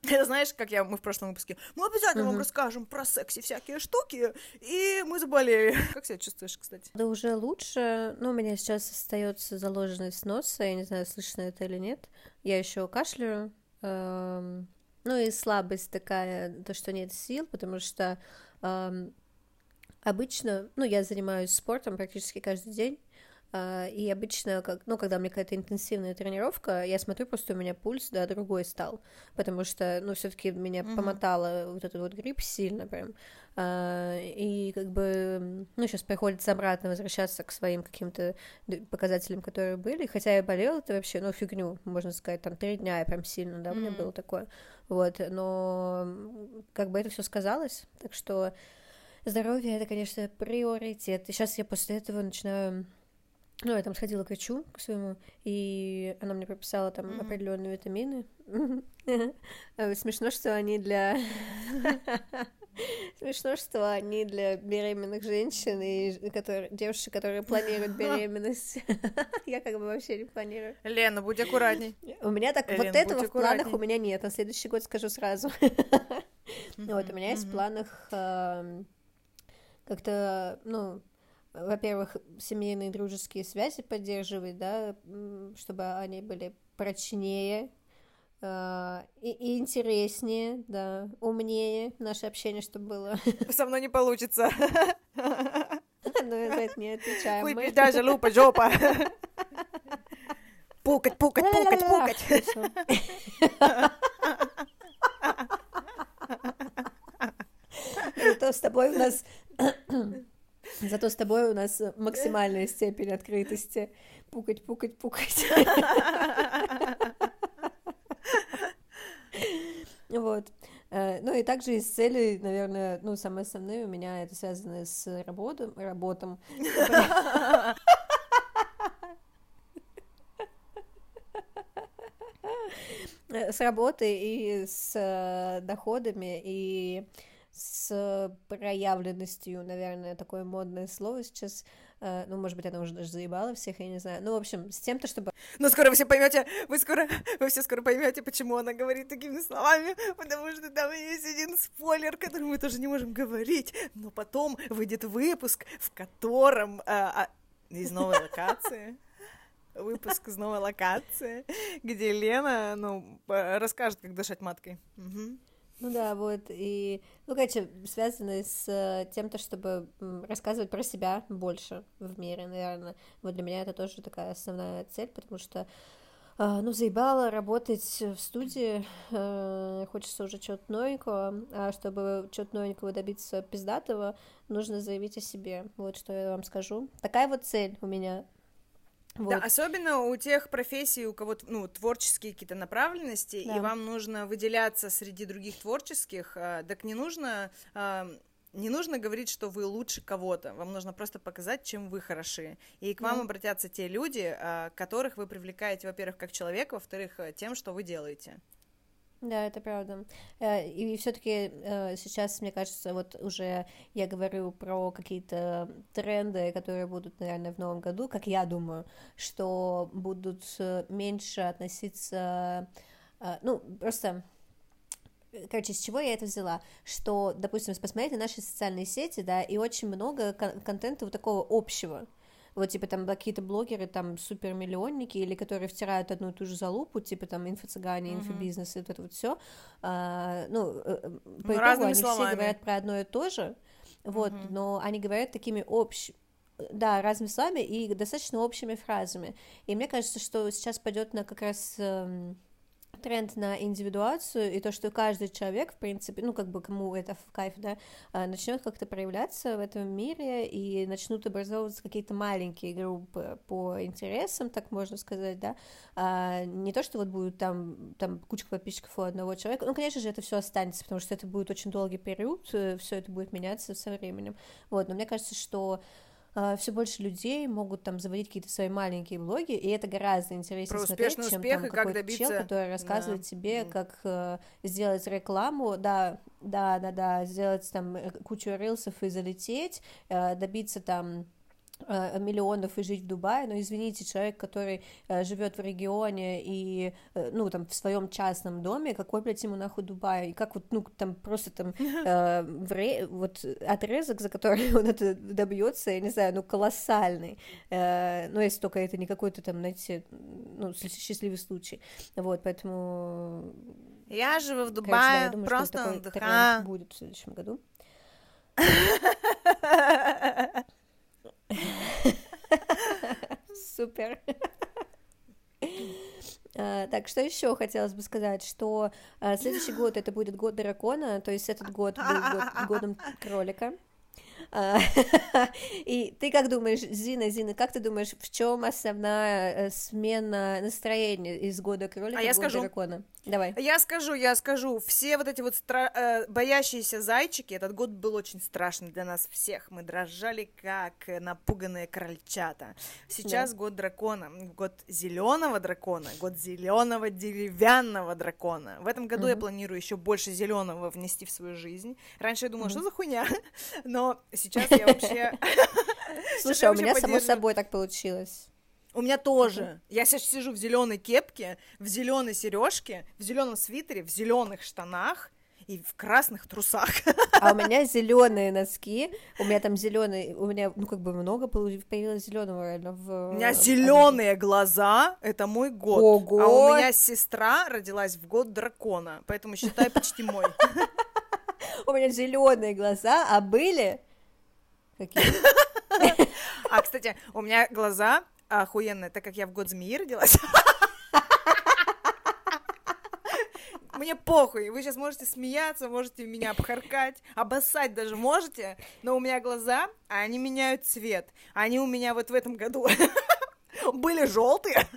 Это знаешь, как я, мы в прошлом выпуске, мы обязательно вам Мгм. расскажем про секси всякие штуки, и мы заболели. Как себя чувствуешь, кстати? Да уже лучше. Ну, у меня сейчас остается заложенный с носа. Я не знаю, слышно это или нет. Я еще кашляю. эм, Ну и слабость такая, то, что нет сил, потому что эм, обычно, ну, я занимаюсь спортом практически каждый день. А, И обычно, как, ну, когда у меня какая-то интенсивная тренировка, я смотрю, просто у меня пульс, да, другой стал, потому что, ну, все-таки меня Мгм. помотало вот этот вот грипп сильно прям, А, и как бы, ну, сейчас приходится обратно возвращаться к своим каким-то показателям, которые были, хотя я болела, это вообще, ну, фигню, можно сказать, там, три дня я прям сильно, да, у меня было такое, вот, но как бы это все сказалось, так что здоровье это, конечно, приоритет, и сейчас я после этого начинаю ну, я там сходила к врачу, к своему, и она мне прописала там Мгм. определенные витамины. Смешно, что они для... Смешно, что они для беременных женщин и которые, девушек, которые планируют беременность. Я как бы вообще не планирую. Лена, будь аккуратней. У меня так, вот этого в планах у меня нет. На следующий год скажу сразу. Вот, у меня есть в планах как-то, ну, во-первых, семейные дружеские связи поддерживать, да, чтобы они были прочнее а, и, и интереснее, да, умнее наше общение, чтобы было. Со мной не получится. За это не отвечаем Хуй, пизда, желупа, жопа. Пукать, пукать, пукать, пукать. Зато с тобой у нас... Зато с тобой у нас максимальная степень открытости. Пукать, пукать, пукать. Вот. Э, Ну и также из целей, наверное, ну, самые основные у меня это связано с работом, работом. С работы и с э, доходами, и с проявленностью, наверное, такое модное слово сейчас, э, ну, может быть, оно уже даже заебало всех, я не знаю, ну, в общем, с тем-то, чтобы... Но скоро вы все поймете, вы скоро, вы все скоро поймете, почему она говорит такими словами, потому что там есть один спойлер, который мы тоже не можем говорить, но потом выйдет выпуск, в котором а, а, из новой локации выпуск из новой локации, где Лена, ну, расскажет, как дышать маткой. Угу. Ну да, вот, и, ну, короче, связано с э, тем, то, чтобы рассказывать про себя больше в мире, наверное. Вот для меня это тоже такая основная цель, потому что, э, ну, заебало работать в студии, э, хочется уже чего-то новенького, а чтобы чего-то новенького добиться пиздатого, нужно заявить о себе, вот что я вам скажу. Такая вот цель у меня вот. Да, особенно у тех профессий, у кого ну, творческие какие-то направленности, да. и вам нужно выделяться среди других творческих, а, так не нужно а, не нужно говорить, что вы лучше кого-то, вам нужно просто показать, чем вы хороши. И к вам mm. обратятся те люди, а, которых вы привлекаете, во-первых, как человека, во-вторых, тем, что вы делаете. Да, это правда. Э, и все-таки э, сейчас, мне кажется, вот уже я говорю про какие-то тренды, которые будут, наверное, в новом году, как я думаю, что будут э, меньше относиться, ну, просто Короче, с чего я это взяла? Что, допустим, посмотреть на наши социальные сети, да, и очень много кон- контента вот такого общего, вот, типа, там какие-то блогеры, там, супермиллионники, или которые втирают одну и ту же залупу, типа, там, инфо-цыгане, инфобизнес, и вот это вот все, а, ну, э, э, по ну, итогу они словами. все говорят про одно и то же, вот, mm но они говорят такими общими, да, разными словами и достаточно общими фразами. И мне кажется, что сейчас пойдет на как раз эм, тренд на индивидуацию и то, что каждый человек, в принципе, ну, как бы кому это в кайф, да, а, начнет как-то проявляться в этом мире и начнут образовываться какие-то маленькие группы по интересам, так можно сказать, да, а не то, что вот будет там, там кучка подписчиков у одного человека, ну, конечно же, это все останется, потому что это будет очень долгий период, э, все это будет меняться со временем, вот, но мне кажется, что все больше людей могут там заводить какие-то свои маленькие блоги, и это гораздо интереснее Про смотреть, чем успех там какой-то добиться... чел, который рассказывает да. тебе, как э, сделать рекламу, да, да, да, да, сделать там э, кучу рилсов и залететь, э, добиться там миллионов и жить в Дубае, но извините, человек, который э, живет в регионе и, э, ну, там, в своем частном доме, какой, блядь, ему нахуй Дубай, и как вот, ну, там, просто там, э, вре... вот отрезок, за который он это добьется, я не знаю, ну, колоссальный, э, ну, если только это не какой-то там, знаете, ну, счастливый случай, вот, поэтому... Я живу в Дубае, Короче, да, я думаю, просто что такой будет в следующем году. Супер. А, так, что еще хотелось бы сказать, что а, следующий год это будет год дракона, то есть этот год был годом кролика. А, и ты как думаешь, Зина, Зина, как ты думаешь, в чем основная э, смена настроения из года кролика а я в год скажу. дракона? Давай. Я скажу, я скажу. Все вот эти вот стра- э, боящиеся зайчики, этот год был очень страшный для нас всех. Мы дрожали как напуганные крольчата. Сейчас да. год дракона, год зеленого дракона, год зеленого деревянного дракона. В этом году угу. я планирую еще больше зеленого внести в свою жизнь. Раньше я думала, угу. что за хуйня, но сейчас я вообще... Слушай, а у меня само собой так получилось. У меня тоже. Я сейчас сижу в зеленой кепке, в зеленой сережке, в зеленом свитере, в зеленых штанах и в красных трусах. А у меня зеленые носки, у меня там зеленые, у меня ну как бы много появилось зеленого реально в. У меня зеленые глаза, это мой год. Ого! А у меня сестра родилась в год дракона, поэтому считай почти мой. У меня зеленые глаза, а были А, кстати, у меня глаза охуенная, так как я в год змеи родилась. Мне похуй, вы сейчас можете смеяться, можете меня обхаркать, обоссать даже можете, но у меня глаза, а они меняют цвет. Они у меня вот в этом году были желтые,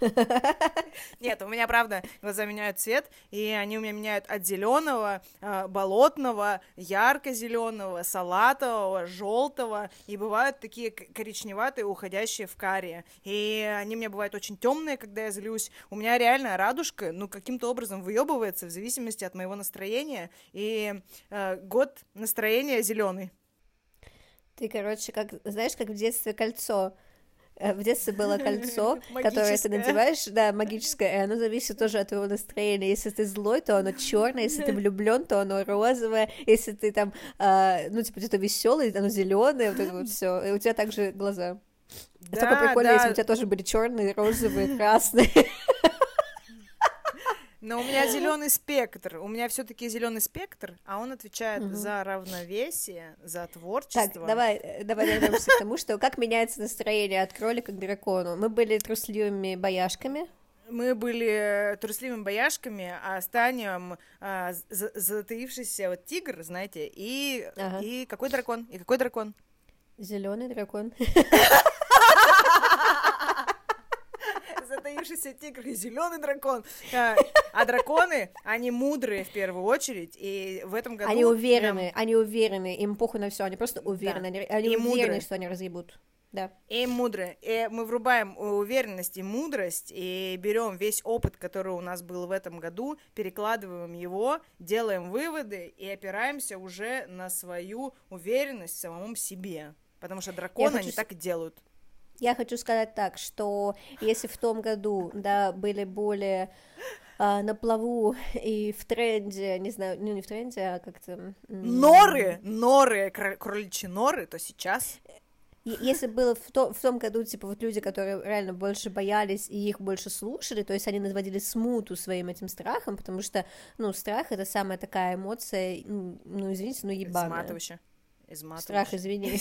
Нет, у меня, правда, глаза меняют цвет, и они у меня меняют от зеленого, э, болотного, ярко-зеленого, салатового, желтого, и бывают такие коричневатые, уходящие в карие. И они у меня бывают очень темные, когда я злюсь. У меня реально радужка, ну, каким-то образом выебывается в зависимости от моего настроения, и э, год настроения зеленый. Ты, короче, как, знаешь, как в детстве кольцо. Э, в детстве было кольцо, которое ты надеваешь, да, магическое, и оно зависит тоже от твоего настроения. Если ты злой, то оно черное, если ты влюблен, то оно розовое, если ты там, э, ну, типа, где-то веселый, оно зеленое, вот это вот все. И у тебя также глаза. Да, Только прикольно, да. если у тебя тоже были черные, розовые, красные. Но у меня зеленый спектр. У меня все-таки зеленый спектр, а он отвечает угу. за равновесие, за творчество. Так, давай, э, давай вернемся к тому, что как меняется настроение от кролика к дракону. Мы были трусливыми бояшками. Мы были трусливыми бояшками, а станем а, затаившийся вот тигр, знаете, и, ага. и какой дракон? И какой дракон? Зеленый дракон. затаившийся тигр и зеленый дракон. А, а драконы, они мудрые в первую очередь, и в этом году... Они уверены, они уверены, им похуй на все, они просто уверены, они, уверены, что они разъебут. Да. И мудрые. И мы врубаем уверенность и мудрость, и берем весь опыт, который у нас был в этом году, перекладываем его, делаем выводы и опираемся уже на свою уверенность в самом себе. Потому что драконы, хочу... они так и делают. Я хочу сказать так, что если в том году, да, были более а, на плаву и в тренде, не знаю, ну не в тренде, а как-то... Норы, норы, кроличьи норы, то сейчас... Если было в, то, в том году, типа, вот люди, которые реально больше боялись и их больше слушали, то есть они наводили смуту своим этим страхом, потому что, ну, страх — это самая такая эмоция, ну, извините, ну, ебаная. Изматывающая. Изматывающая. Страх, извини.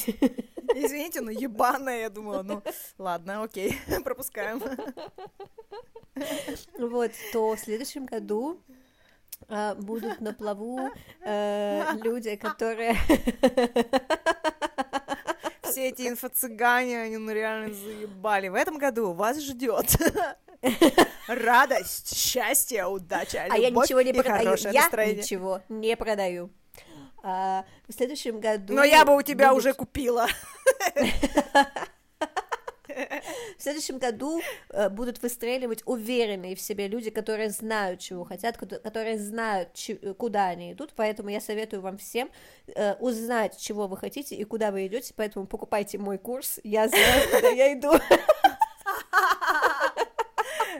Извините, ну ебаная, я думала, ну ладно, окей, пропускаем. Вот, то в следующем году Uh, будут на плаву uh, люди, которые... Все эти инфо-цыгане, они ну реально заебали. В этом году вас ждет радость, счастье, удача, любовь а я ничего не и продаю. Я настроение. ничего не продаю. А, в следующем году... Но я бы у тебя будет... уже купила. В следующем году э, будут выстреливать уверенные в себе люди, которые знают, чего хотят, которые знают, куда они идут. Поэтому я советую вам всем э, узнать, чего вы хотите и куда вы идете. Поэтому покупайте мой курс. Я знаю, куда я иду.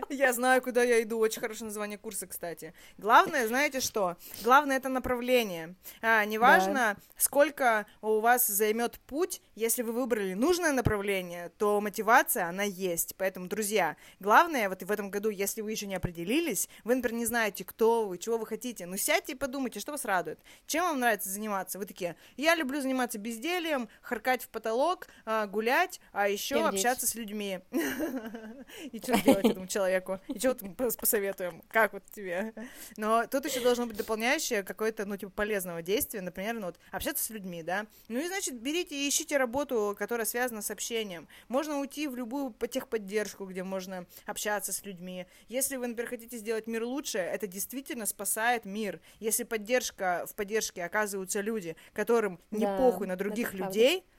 Я знаю, куда я иду. Очень хорошее название курса, кстати. Главное, знаете что? Главное это направление. А, неважно, да. сколько у вас займет путь, если вы выбрали нужное направление, то мотивация, она есть. Поэтому, друзья, главное вот в этом году, если вы еще не определились, вы, например, не знаете, кто вы, чего вы хотите, ну сядьте и подумайте, что вас радует. Чем вам нравится заниматься? Вы такие, я люблю заниматься бездельем, харкать в потолок, а, гулять, а еще общаться с людьми. И что делать этому человеку? человеку. И вот посоветуем? Как вот тебе? Но тут еще должно быть дополняющее какое-то, ну, типа, полезного действия. Например, ну, вот, общаться с людьми, да? Ну, и, значит, берите и ищите работу, которая связана с общением. Можно уйти в любую техподдержку, где можно общаться с людьми. Если вы, например, хотите сделать мир лучше, это действительно спасает мир. Если поддержка, в поддержке оказываются люди, которым не да, похуй на других людей, правда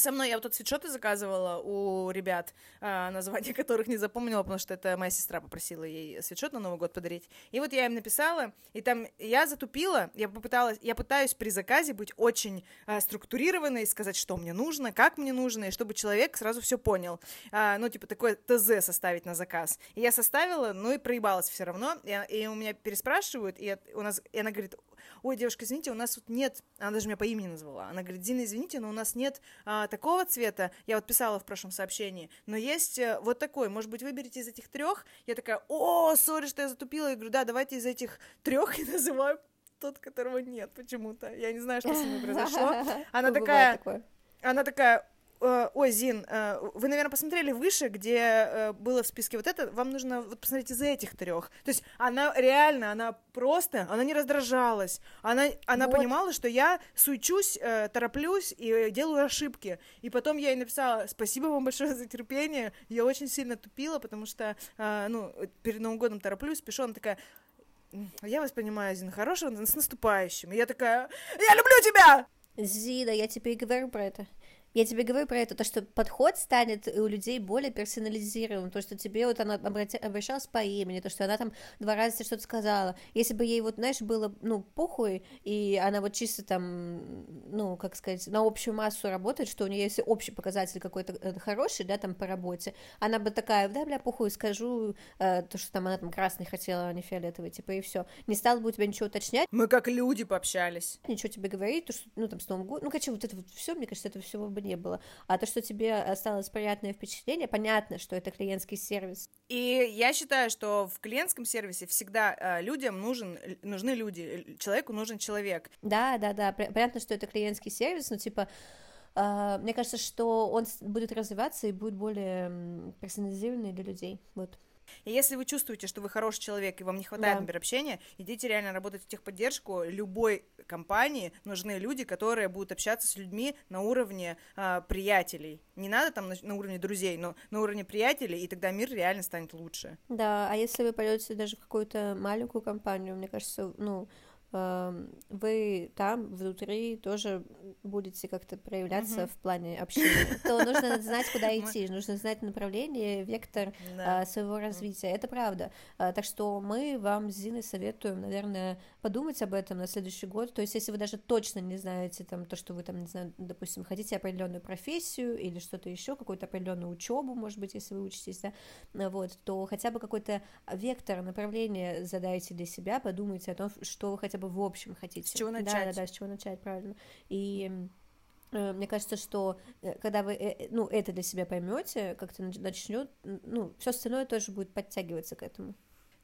со мной я вот тут свитшоты заказывала у ребят, а, название которых не запомнила, потому что это моя сестра попросила ей свитшот на Новый год подарить. И вот я им написала, и там я затупила, я попыталась, я пытаюсь при заказе быть очень а, структурированной, сказать, что мне нужно, как мне нужно, и чтобы человек сразу все понял. А, ну, типа, такое ТЗ составить на заказ. И я составила, ну и проебалась все равно, и, у меня переспрашивают, и у нас, и она говорит, ой, девушка, извините, у нас тут нет, она даже меня по имени назвала, она говорит, Дина, извините, но у нас нет а, такого цвета, я вот писала в прошлом сообщении, но есть а, вот такой, может быть, выберите из этих трех, я такая, о, сори, что я затупила, я говорю, да, давайте из этих трех и называю тот, которого нет почему-то, я не знаю, что с ней произошло, она такая, она такая, ой, Зин, э, вы, наверное, посмотрели выше, где э, было в списке вот это, вам нужно вот посмотреть из этих трех. То есть она реально, она просто, она не раздражалась, она, она Вот. понимала, что я суечусь, э, тороплюсь и делаю ошибки. И потом я ей написала, спасибо вам большое за терпение, я очень сильно тупила, потому что, э, ну, перед Новым годом тороплюсь, пишу, она такая, «М, я вас понимаю, Зин, хорошего, с наступающим. И я такая, я люблю тебя! Зида, я тебе и говорю про это. Я тебе говорю про это, то, что подход станет у людей более персонализированным, то, что тебе вот она обрати- обращалась по имени, то, что она там два раза что-то сказала. Если бы ей вот, знаешь, было, ну, похуй, и она вот чисто там, ну, как сказать, на общую массу работает, что у нее есть общий показатель какой-то э, хороший, да, там по работе, она бы такая, да, бля, похуй, скажу, э, то, что там она там красный хотела, а не фиолетовый, типа, и все. Не стала бы у тебя ничего уточнять, Мы как люди пообщались. ничего тебе говорить, то, что, ну, там, с Новым годом, ну, короче, вот это вот все, мне кажется, этого всего бы не было. А то, что тебе осталось приятное впечатление, понятно, что это клиентский сервис. И я считаю, что в клиентском сервисе всегда э, людям нужен, нужны люди, э, человеку нужен человек. Да, да, да, понятно, что это клиентский сервис, но, типа, а, мне кажется, что он будет развиваться и будет более персонализированный для людей, вот. И если вы чувствуете, что вы хороший человек и вам не хватает, Да. например, общения, идите реально работать в техподдержку. Любой компании нужны люди, которые будут общаться с людьми на уровне а, приятелей. Не надо там на, на уровне друзей, но на уровне приятелей, и тогда мир реально станет лучше. Да, а если вы пойдете даже в какую-то маленькую компанию, мне кажется, ну, вы там внутри тоже будете как-то проявляться Мгм. в плане общения, то нужно знать, куда идти, нужно знать направление, вектор Да. а, своего развития. Это правда. А, Так что мы вам с Зиной советуем, наверное, подумать об этом на следующий год. То есть, если вы даже точно не знаете там то, что вы там, не знаю, допустим, хотите определенную профессию или что-то еще, какую-то определенную учебу, может быть, если вы учитесь, да, а, вот, то хотя бы какой-то вектор, направление задайте для себя, подумайте о том, что вы хотя бы в общем хотите. С чего Да, начать. Да, да, с чего начать, правильно. И э, мне кажется, что э, когда вы э, ну, это для себя поймете, как-то начнет, ну, все остальное тоже будет подтягиваться к этому.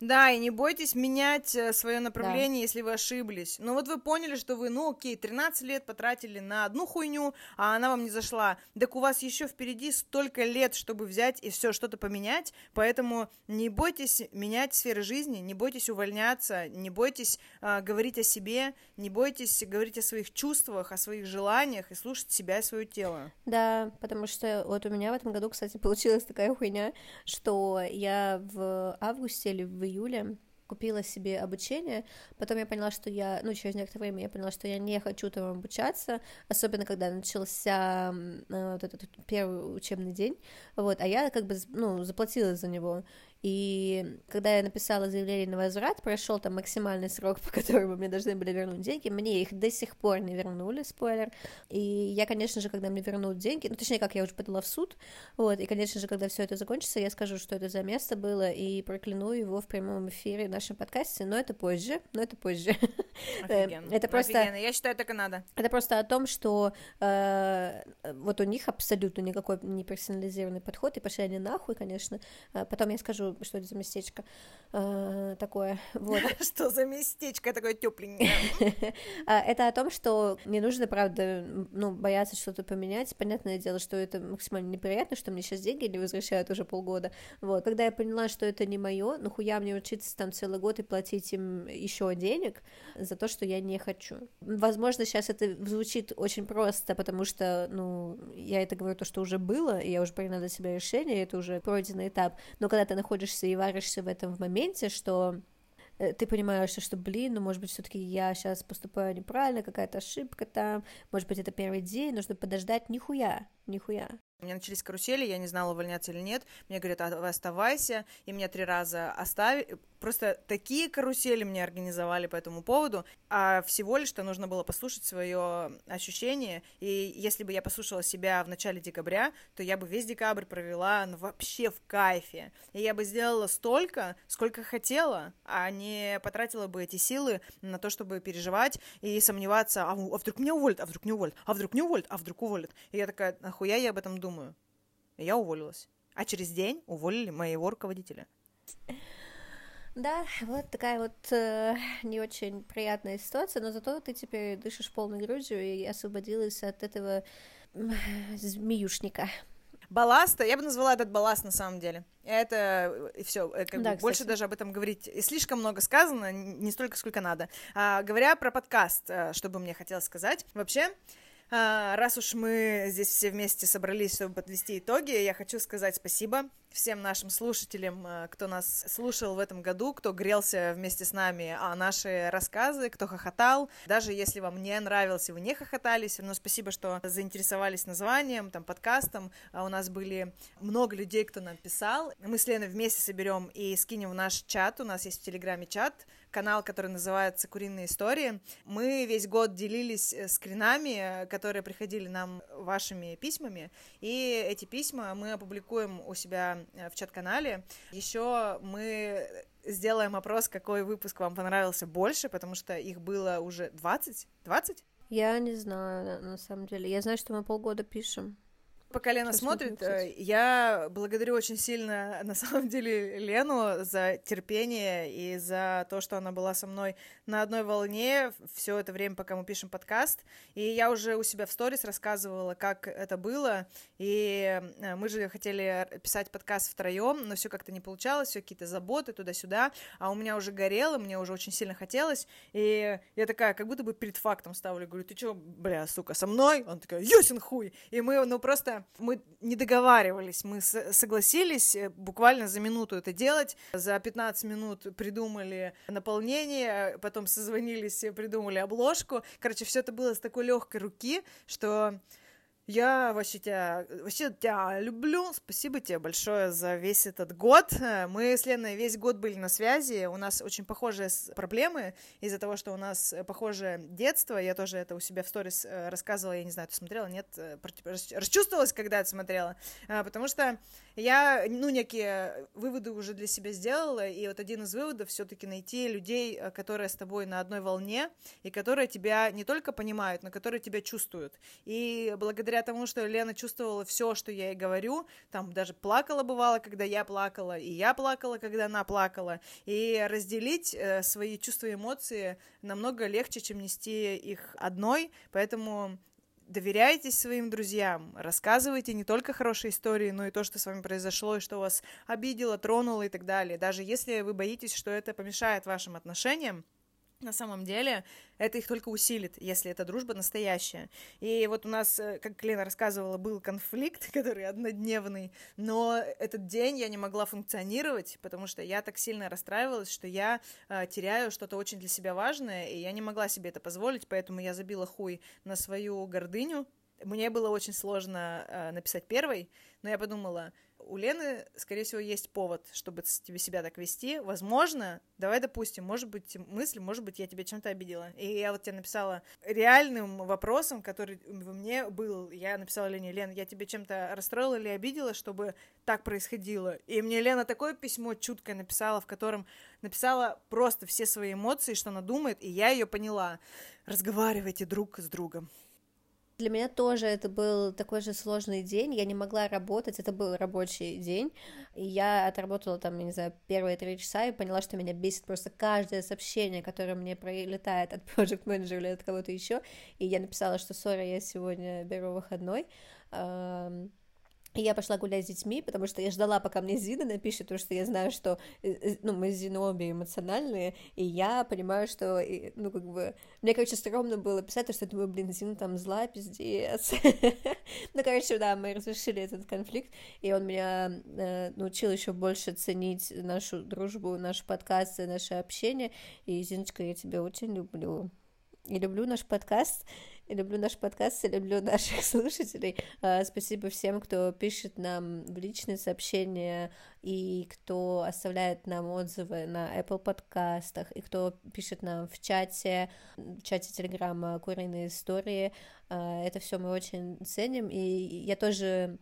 Да, и не бойтесь менять свое направление, если вы ошиблись. Ну вот вы поняли, что вы, ну окей, 13 лет потратили на одну хуйню, а она вам не зашла. Так у вас еще впереди столько лет, чтобы взять и все что-то поменять, поэтому не бойтесь менять сферы жизни, не бойтесь увольняться, не бойтесь а, говорить о себе, не бойтесь говорить о своих чувствах, о своих желаниях и слушать себя и свое тело. Да, потому что вот у меня в этом году, кстати, получилась такая хуйня, что я в августе или в июле купила себе обучение, потом я поняла, что я, ну, через некоторое время я поняла, что я не хочу там обучаться, особенно когда начался э, вот этот первый учебный день, вот, а я как бы, ну, заплатила за него, и когда я написала заявление на возврат, прошел там максимальный срок, по которому мне должны были вернуть деньги, мне их до сих пор не вернули, спойлер, и я, конечно же, когда мне вернут деньги, ну, точнее, как я уже подала в суд, вот, и, конечно же, когда все это закончится, я скажу, что это за место было, и прокляну его в прямом эфире в нашем подкасте, но это позже, но это позже. Э, Офигенно. Это просто... Офигенно. Я считаю, так и надо. Это просто о том, что э, вот у них абсолютно никакой не персонализированный подход, и пошли они нахуй, конечно. Э, потом я скажу, что это за местечко э, такое. Вот. Что за местечко такое тепленькое? А, Это о том, что не нужно, правда, ну, бояться что-то поменять. Понятное дело, что это максимально неприятно, что мне сейчас деньги не возвращают уже полгода. Вот. Когда я поняла, что это не мое, ну хуя мне учиться там целый год и платить им еще денег за то, что я не хочу. Возможно, сейчас это звучит очень просто, потому что, ну, я это говорю то, что уже было, и я уже приняла для себя решение, это уже пройденный этап. Но когда ты находишься и варишься в этом в моменте, что э, ты понимаешь, что, блин, ну, может быть, все-таки я сейчас поступаю неправильно, какая-то ошибка там, может быть, это первый день, нужно подождать, нихуя, нихуя. У меня начались карусели, я не знала, увольняться или нет. Мне говорят, а, оставайся, и меня три раза оставили. Просто такие карусели мне организовали по этому поводу, а всего лишь-то нужно было послушать свое ощущение, и если бы я послушала себя в начале декабря, то я бы весь декабрь провела ну, вообще в кайфе, и я бы сделала столько, сколько хотела, а не потратила бы эти силы на то, чтобы переживать и сомневаться, а, а вдруг меня уволят, а вдруг не уволят, а вдруг не уволят, а вдруг уволят. И я такая, нахуя я об этом думаю? И я уволилась. А через день уволили моего руководителя. Да, вот такая вот э, не очень приятная ситуация, но зато ты теперь дышишь полной грудью и освободилась от этого змеюшника. Балласта, я бы назвала этот балласт на самом деле. Это и все, как Да, бы больше даже об этом говорить. И слишком много сказано, не столько, сколько надо. А, говоря про подкаст, а, что бы мне хотелось сказать. Вообще, а, раз уж мы здесь все вместе собрались, чтобы подвести итоги, я хочу сказать спасибо всем нашим слушателям, а, кто нас слушал в этом году, кто грелся вместе с нами о наши рассказы, кто хохотал. Даже если вам не нравилось и вы не хохотали, все равно спасибо, что заинтересовались названием, там, подкастом. А У нас были много людей, кто нам писал. Мы с Леной вместе соберем и скинем в наш чат. У нас есть в Телеграме чат, канал, который называется «Куриные истории». Мы весь год делились э, скринами, э, которые приходили нам вашими письмами, и эти письма мы опубликуем у себя э, в чат-канале. Еще мы сделаем опрос, какой выпуск вам понравился больше, потому что их было уже 20? 20? Я не знаю, на, на самом деле. Я знаю, что мы полгода пишем. Пока Лена Сейчас смотрит, э, я благодарю очень сильно, на самом деле, Лену за терпение и за то, что она была со мной на одной волне все это время, пока мы пишем подкаст. И я уже у себя в сторис рассказывала, как это было. И э, мы же хотели писать подкаст втроем, но все как-то не получалось, все какие-то заботы туда-сюда. А у меня уже горело, мне уже очень сильно хотелось. И я такая, как будто бы перед фактом ставлю, говорю, ты чё, бля, сука, со мной? Он такой, ясен хуй. И мы, ну просто, мы не договаривались, мы согласились э, буквально за минуту это делать. За 15 минут придумали наполнение, потом созвонились, и придумали обложку. Короче, все это было с такой легкой руки, что я вообще тебя, вообще тебя люблю. Спасибо тебе большое за весь этот год. Э, Мы с Леной весь год были на связи. У нас очень похожие проблемы из-за того, что у нас э, похожее детство. Я тоже это у себя в сторис э, рассказывала. Я не знаю, ты смотрела, нет? Расчувствовалась, когда это смотрела. А, Потому что я, ну, некие выводы уже для себя сделала. И вот один из выводов все-таки найти людей, которые с тобой на одной волне, и которые тебя не только понимают, но которые тебя чувствуют. И благодаря тому, что Лена чувствовала все, что я ей говорю, там даже плакала бывало, когда я плакала, и я плакала, когда она плакала, и разделить э, свои чувства и эмоции намного легче, чем нести их одной, поэтому доверяйтесь своим друзьям, рассказывайте не только хорошие истории, но и то, что с вами произошло, и что вас обидело, тронуло и так далее. Даже если вы боитесь, что это помешает вашим отношениям, на самом деле это их только усилит, если эта дружба настоящая. И вот у нас, э, как Лена рассказывала, был конфликт, который однодневный, но этот день я не могла функционировать, потому что я так сильно расстраивалась, что я э, теряю что-то очень для себя важное, и я не могла себе это позволить, поэтому я забила хуй на свою гордыню. Мне было очень сложно э, написать первой, но я подумала, у Лены, скорее всего, есть повод, чтобы тебе себя так вести. Возможно, давай допустим, может быть, мысль, может быть, я тебя чем-то обидела. И я вот тебе написала реальным вопросом, который во мне был. Я написала Лене, Лен, я тебе чем-то расстроила или обидела, чтобы так происходило. И мне Лена такое письмо чуткое написала, в котором написала просто все свои эмоции, что она думает, и я ее поняла. Разговаривайте друг с другом. Для меня тоже это был такой же сложный день, я не могла работать, это был рабочий день, и я отработала там, я не знаю, первые три часа и поняла, что меня бесит просто каждое сообщение, которое мне прилетает от project менеджера или от кого-то еще, и я написала, что, сори, я сегодня беру выходной, и я пошла гулять с детьми, потому что я ждала, пока мне Зина напишет, потому что я знаю, что, э, э, ну, мы с Зиной обе эмоциональные, и я понимаю, что, и, ну, как бы, мне, короче, стрёмно было писать, потому что я думаю, блин, Зина там зла, пиздец. Ну, короче, да, мы разрешили этот конфликт, и он меня э, научил еще больше ценить нашу дружбу, наш подкаст и наше общение, и, Зиночка, я тебя очень люблю. И люблю наш подкаст, и люблю наш подкаст, и люблю наших слушателей. А, Спасибо всем, кто пишет нам в личные сообщения, и кто оставляет нам отзывы на Apple подкастах, и кто пишет нам в чате, в чате Телеграма «Куриные истории». А, Это все мы очень ценим, и я тоже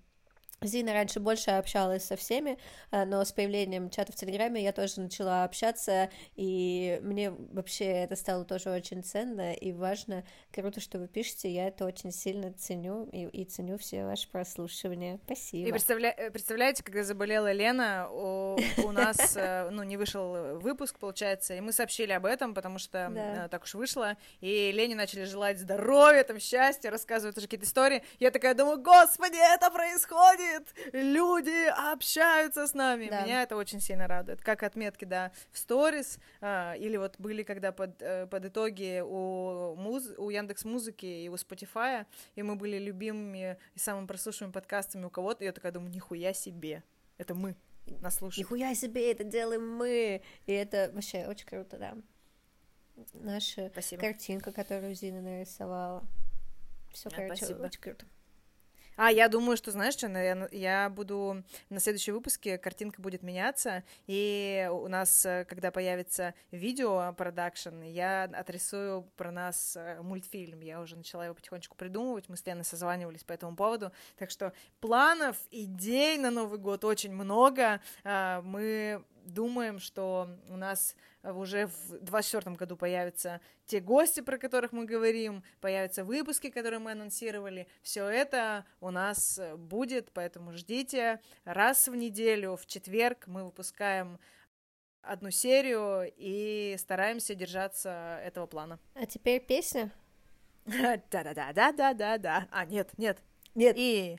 Зина раньше больше общалась со всеми, э, но с появлением чата в Телеграме я тоже начала общаться, и мне вообще это стало тоже очень ценно и важно. Круто, что вы пишете, я это очень сильно ценю и, и ценю все ваши прослушивания. Спасибо. И представля... Э, представляете, когда заболела Лена, у, у нас, э, ну, не вышел выпуск, получается, и мы сообщили об этом, потому что да. так уж вышло, и Лене начали желать здоровья, там, счастья, рассказывать уже какие-то истории. Я такая думаю, господи, это происходит! Происходит, люди общаются с нами. Да. Меня это очень сильно радует. Как отметки, да, в сторис, а, или вот были, когда под, э, под итоги у, муз, у Яндекс Музыки и у Spotify, и мы были любимыми и самыми прослушиваемыми подкастами у кого-то, я такая думаю, нихуя себе, это мы нас слушаем. Нихуя себе, это делаем мы, и это вообще очень круто, да. Наша Спасибо. картинка, которую Зина нарисовала. Все, короче, Спасибо. очень круто. А, я думаю, что, знаешь, что, я, я буду на следующем выпуске, картинка будет меняться, и у нас, э, когда появится видео продакшн, я отрисую про нас э, мультфильм. Я уже начала его потихонечку придумывать, мы с Леной созванивались по этому поводу. Так что планов, идей на Новый год очень много. А, мы думаем, что у нас уже в 2024 году появятся те гости, про которых мы говорим, появятся выпуски, которые мы анонсировали. Все это у нас будет, поэтому ждите. Раз в неделю, в четверг, мы выпускаем одну серию и стараемся держаться этого плана. А теперь песня? Да-да-да-да-да-да-да. А, нет, нет. Нет. И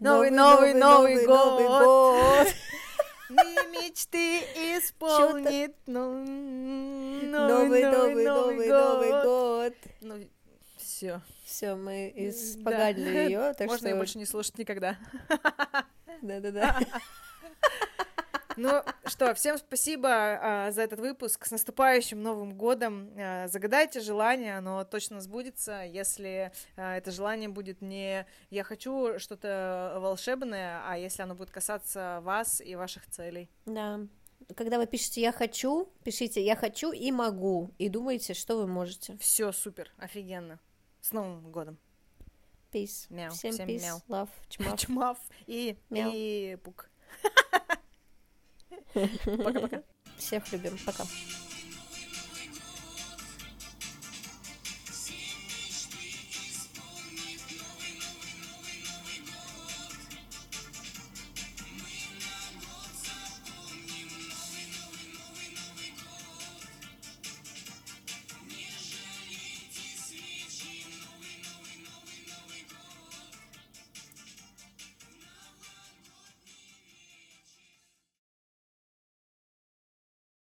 новый, новый, новый, новый, новый год. Мечты исполнит новый, новый, новый, новый, новый год. Ну, все. Все, мы испоганили да. ее. Так Можно что... ее больше не слушать никогда. Да-да-да. Ну что, всем спасибо а, за этот выпуск. С наступающим Новым годом. А, загадайте желание, оно точно сбудется, если а, это желание будет не «я хочу что-то волшебное», а если оно будет касаться вас и ваших целей. Да. Когда вы пишете «я хочу», пишите «я хочу» и «могу», и думайте, что вы можете. Все супер, офигенно. С Новым годом. Peace. Мяу. Всем, Всем peace, мяу. love, чмав. Чмав и, мяу. и пук. Пока-пока. Всех любим. Пока.